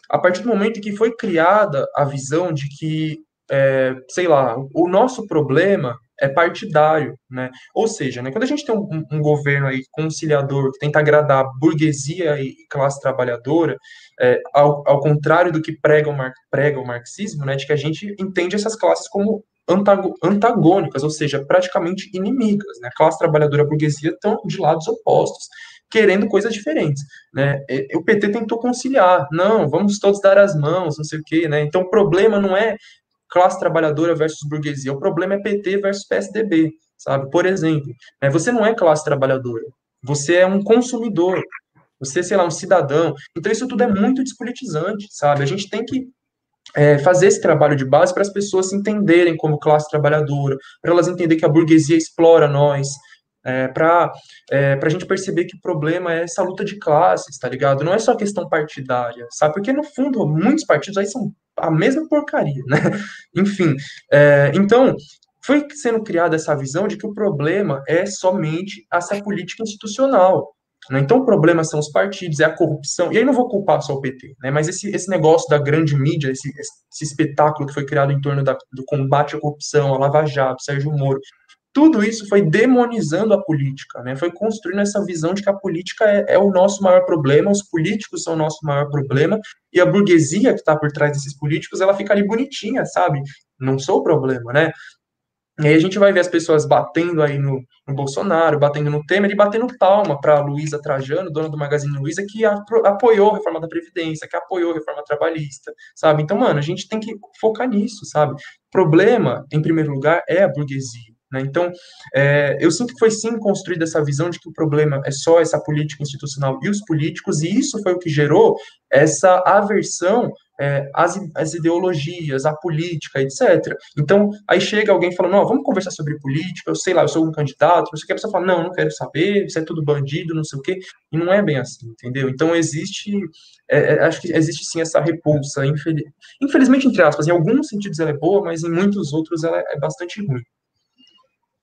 a partir do momento que foi criada a visão de que, é, sei lá, o nosso problema é partidário, né? Ou seja, né, quando a gente tem um, um, governo aí conciliador que tenta agradar burguesia e classe trabalhadora, é, ao, ao, contrário do que prega o, mar, prega o marxismo, né, de que a gente entende essas classes como antagônicas, ou seja, praticamente inimigas. Né? A classe trabalhadora e a burguesia estão de lados opostos, querendo coisas diferentes. Né? O PT tentou conciliar, não, vamos todos dar as mãos, não sei o quê. Né? Então, o problema não é classe trabalhadora versus burguesia, o problema é PT versus PSDB, sabe? Por exemplo, né, você não é classe trabalhadora, você é um consumidor, você, sei lá, um cidadão. Então, isso tudo é muito despolitizante, sabe? A gente tem que é, fazer esse trabalho de base para as pessoas se entenderem como classe trabalhadora, para elas entenderem que a burguesia explora nós, é, para é, a gente perceber que o problema é essa luta de classes, tá ligado? Não é só questão partidária, sabe? Porque, no fundo, muitos partidos aí são a mesma porcaria, né? Enfim, é, então, foi sendo criada essa visão de que o problema é somente essa política institucional, né? Então, o problema são os partidos, é a corrupção, e aí não vou culpar só o PT, né? mas esse, esse negócio da grande mídia, esse, esse espetáculo que foi criado em torno da, do combate à corrupção, a Lava Jato, Sérgio Moro, tudo isso foi demonizando a política, né? Foi construindo essa visão de que a política é, é, o nosso maior problema, os políticos são o nosso maior problema, e a burguesia que está por trás desses políticos, ela fica ali bonitinha, sabe? Não sou o problema, né? E aí a gente vai ver as pessoas batendo aí no, no Bolsonaro, batendo no Temer e batendo palma para a Luísa Trajano, dona do Magazine Luiza, que apoiou a reforma da Previdência, que apoiou a reforma trabalhista, sabe? Então, mano, a gente tem que focar nisso, sabe? Problema, em primeiro lugar, é a burguesia. Né? Então, é, eu sinto que foi sim construída essa visão de que o problema é só essa política institucional e os políticos, e isso foi o que gerou essa aversão é, às, às, ideologias, à política, etc. Então, aí chega alguém falando, não, vamos conversar sobre política, eu sei lá, eu sou um candidato, não sei o que, a pessoa fala, não, não quero saber, isso é tudo bandido, não sei o quê, e não é bem assim, entendeu? Então, existe, é, é acho que existe sim essa repulsa, infeliz, infelizmente, entre aspas, em alguns sentidos ela é boa, mas em muitos outros ela é bastante ruim.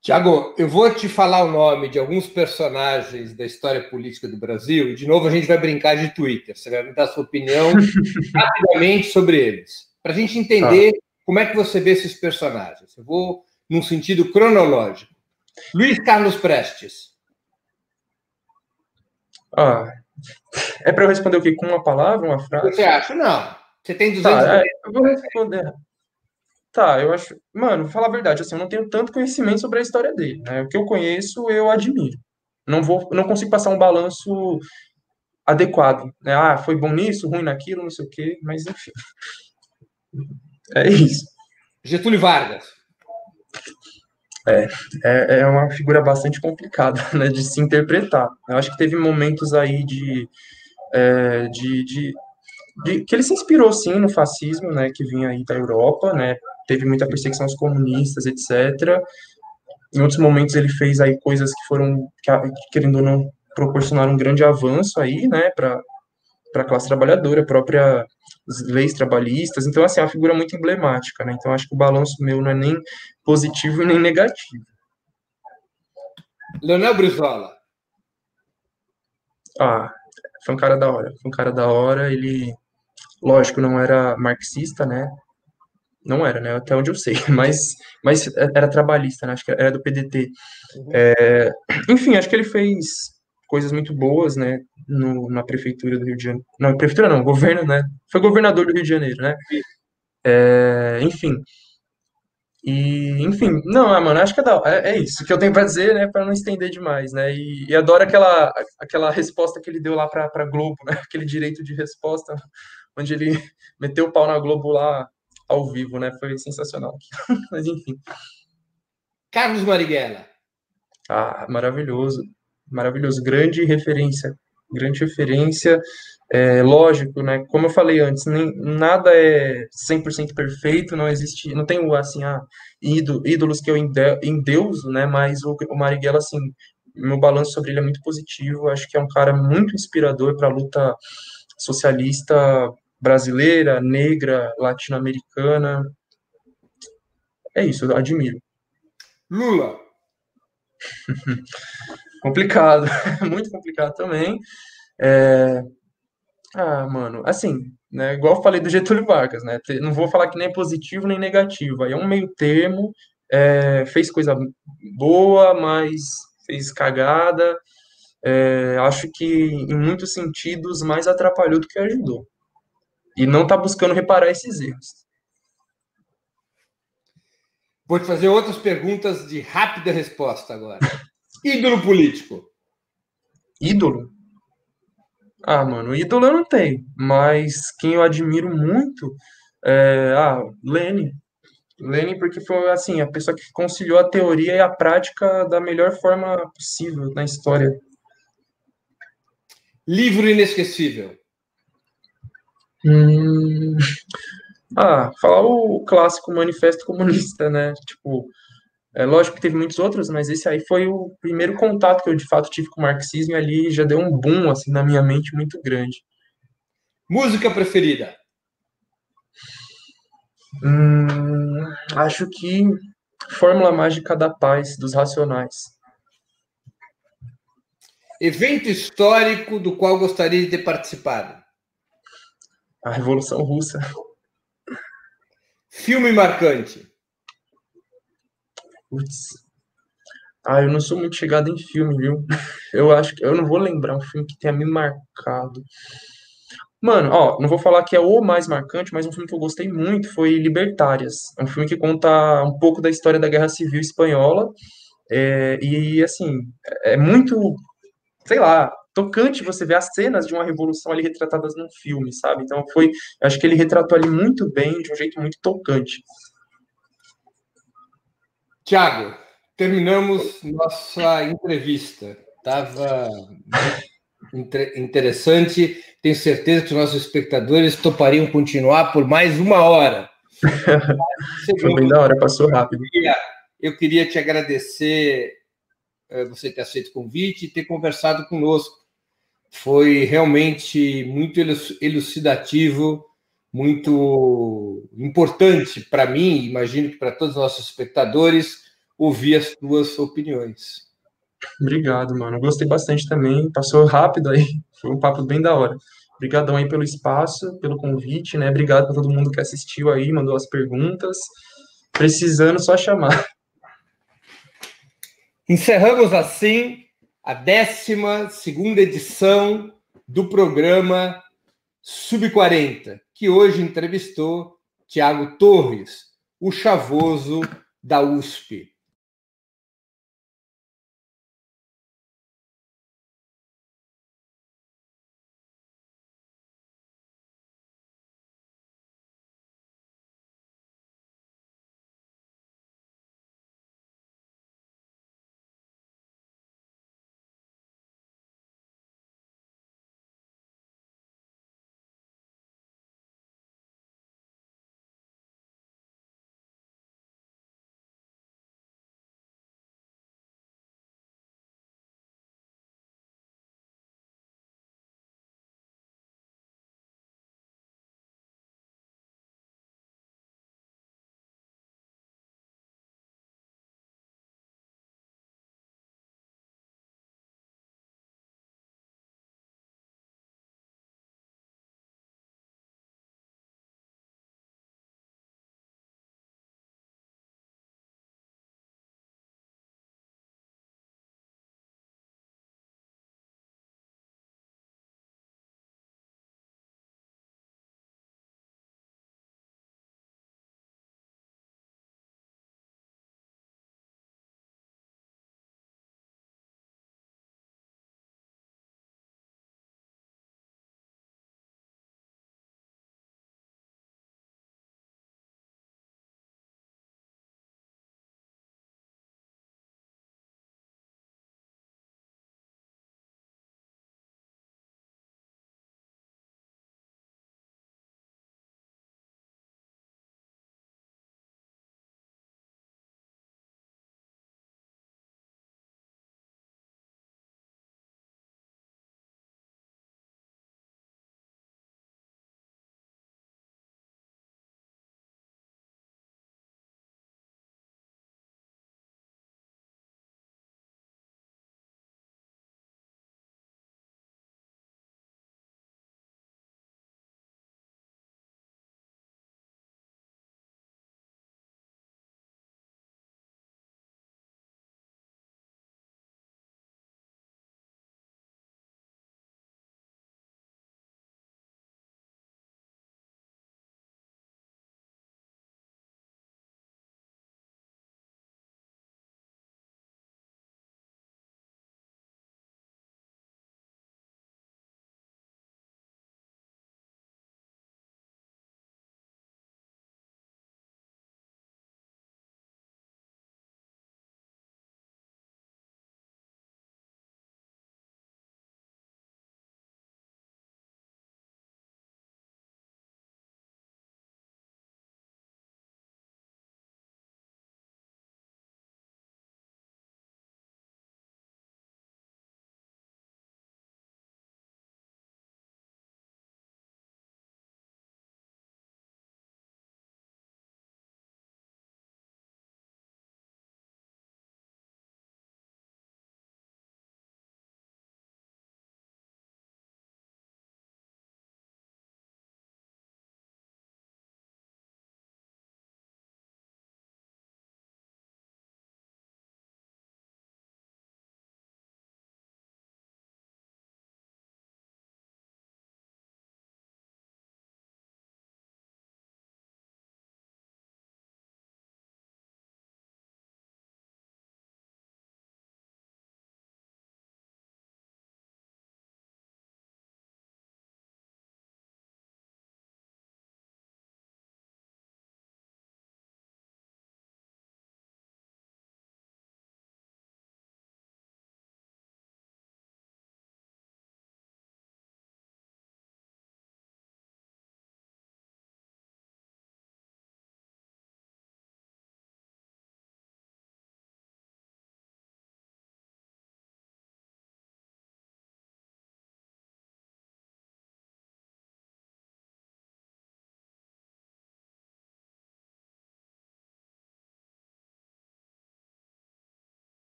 Tiago, eu vou te falar o nome de alguns personagens da história política do Brasil e, de novo, a gente vai brincar de Twitter. Você vai me dar sua opinião rapidamente sobre eles, para a gente entender ah. como é que você vê esses personagens. Eu vou num sentido cronológico. Luiz Carlos Prestes. Ah, é para eu responder o quê? Com uma palavra, uma frase? Você acha? Não. Você tem 200... Tá, é, eu vou responder. Tá, eu acho. Mano, falar a verdade, assim, eu não tenho tanto conhecimento sobre a história dele, né? O que eu conheço, eu admiro. Não vou, não consigo passar um balanço adequado, né? Ah, foi bom nisso, ruim naquilo, não sei o quê, mas enfim. É isso. Getúlio Vargas. É, é, é uma figura bastante complicada, né, de se interpretar. Eu acho que teve momentos aí de, é, de, de, de, que ele se inspirou sim no fascismo, né, que vinha aí da Europa, né, teve muita perseguição aos comunistas, etc. Em outros momentos ele fez aí coisas que foram, querendo ou não, proporcionaram um grande avanço aí, né, para a classe trabalhadora, própria leis trabalhistas. Então, assim, é uma figura muito emblemática, né? Então, acho que o balanço meu não é nem positivo nem negativo. Leonel Brizola. Ah, foi um cara da hora. Foi um cara da hora. Ele, lógico, não era marxista, né? Não era, né? Até onde eu sei. Mas, mas era trabalhista, né? Acho que era do PDT. Uhum. É, enfim, acho que ele fez coisas muito boas, né? No, na prefeitura do Rio de Janeiro. Não, prefeitura não, governo, né? Foi governador do Rio de Janeiro, né? É, enfim. E, enfim, não, é, mano, acho que é, da, é, é, isso que eu tenho para dizer, né, para não estender demais, né, e, e, adoro aquela, aquela resposta que ele deu lá para Globo, né, aquele direito de resposta, onde ele meteu o pau na Globo lá ao vivo, né, foi sensacional. Mas, enfim. Carlos Marighella. Ah, maravilhoso, maravilhoso, grande referência, grande referência, é, lógico, né? Como eu falei antes, nem, nada é 100% perfeito, não existe, não tem assim, ah, ídolos que eu endeuso, né? Mas o, o Marighella, assim, meu balanço sobre ele é muito positivo. Acho que é um cara muito inspirador para a luta socialista brasileira, negra, latino-americana. É isso, eu admiro. Lula. complicado, muito complicado também. É, ah, mano, assim, né, igual eu falei do Getúlio Vargas, né, não vou falar que nem positivo nem negativo, aí é um meio termo, é, fez coisa boa, mas fez cagada, é, acho que em muitos sentidos mais atrapalhou do que ajudou. E não tá buscando reparar esses erros. Vou te fazer outras perguntas de rápida resposta agora. Ídolo político. Ídolo? Ah, mano, ídolo eu não tenho, mas quem eu admiro muito é. Ah, Lene. Lene, porque foi assim, a pessoa que conciliou a teoria e a prática da melhor forma possível na história. Livro inesquecível. Hum... Ah, falar o clássico Manifesto Comunista, né? Tipo, é lógico que teve muitos outros, mas esse aí foi o primeiro contato que eu de fato tive com o marxismo e ali já deu um boom assim na minha mente muito grande. Música preferida? Hum, acho que Fórmula Mágica da Paz dos Racionais. Evento histórico do qual gostaria de ter participado? A Revolução Russa. Filme marcante? Putz. Ah, eu não sou muito chegado em filme, viu? Eu acho que eu não vou lembrar um filme que tenha me marcado. Mano, ó, não vou falar que é o mais marcante, mas um filme que eu gostei muito foi Libertárias. É um filme que conta um pouco da história da Guerra Civil Espanhola. É, e, assim, é muito, sei lá, tocante você ver as cenas de uma revolução ali retratadas num filme, sabe? Então foi, acho que ele retratou ali muito bem, de um jeito muito tocante. Tiago, terminamos nossa entrevista. Estava interessante. Tenho certeza que os nossos espectadores topariam continuar por mais uma hora. Foi bem da hora, passou rápido. Eu queria, eu queria te agradecer eh, você ter aceito o convite e ter conversado conosco. Foi realmente muito elucidativo, muito importante para mim, imagino que para todos os nossos espectadores, ouvir as tuas opiniões. Obrigado, mano. Gostei bastante também. Passou rápido aí. Foi um papo bem da hora. Obrigadão aí pelo espaço, pelo convite, né? Obrigado para todo mundo que assistiu aí, mandou as perguntas. Precisando, só chamar. Encerramos assim a 12 segunda edição do programa Sub-40, que hoje entrevistou Tiago Torres, o chavoso da USP.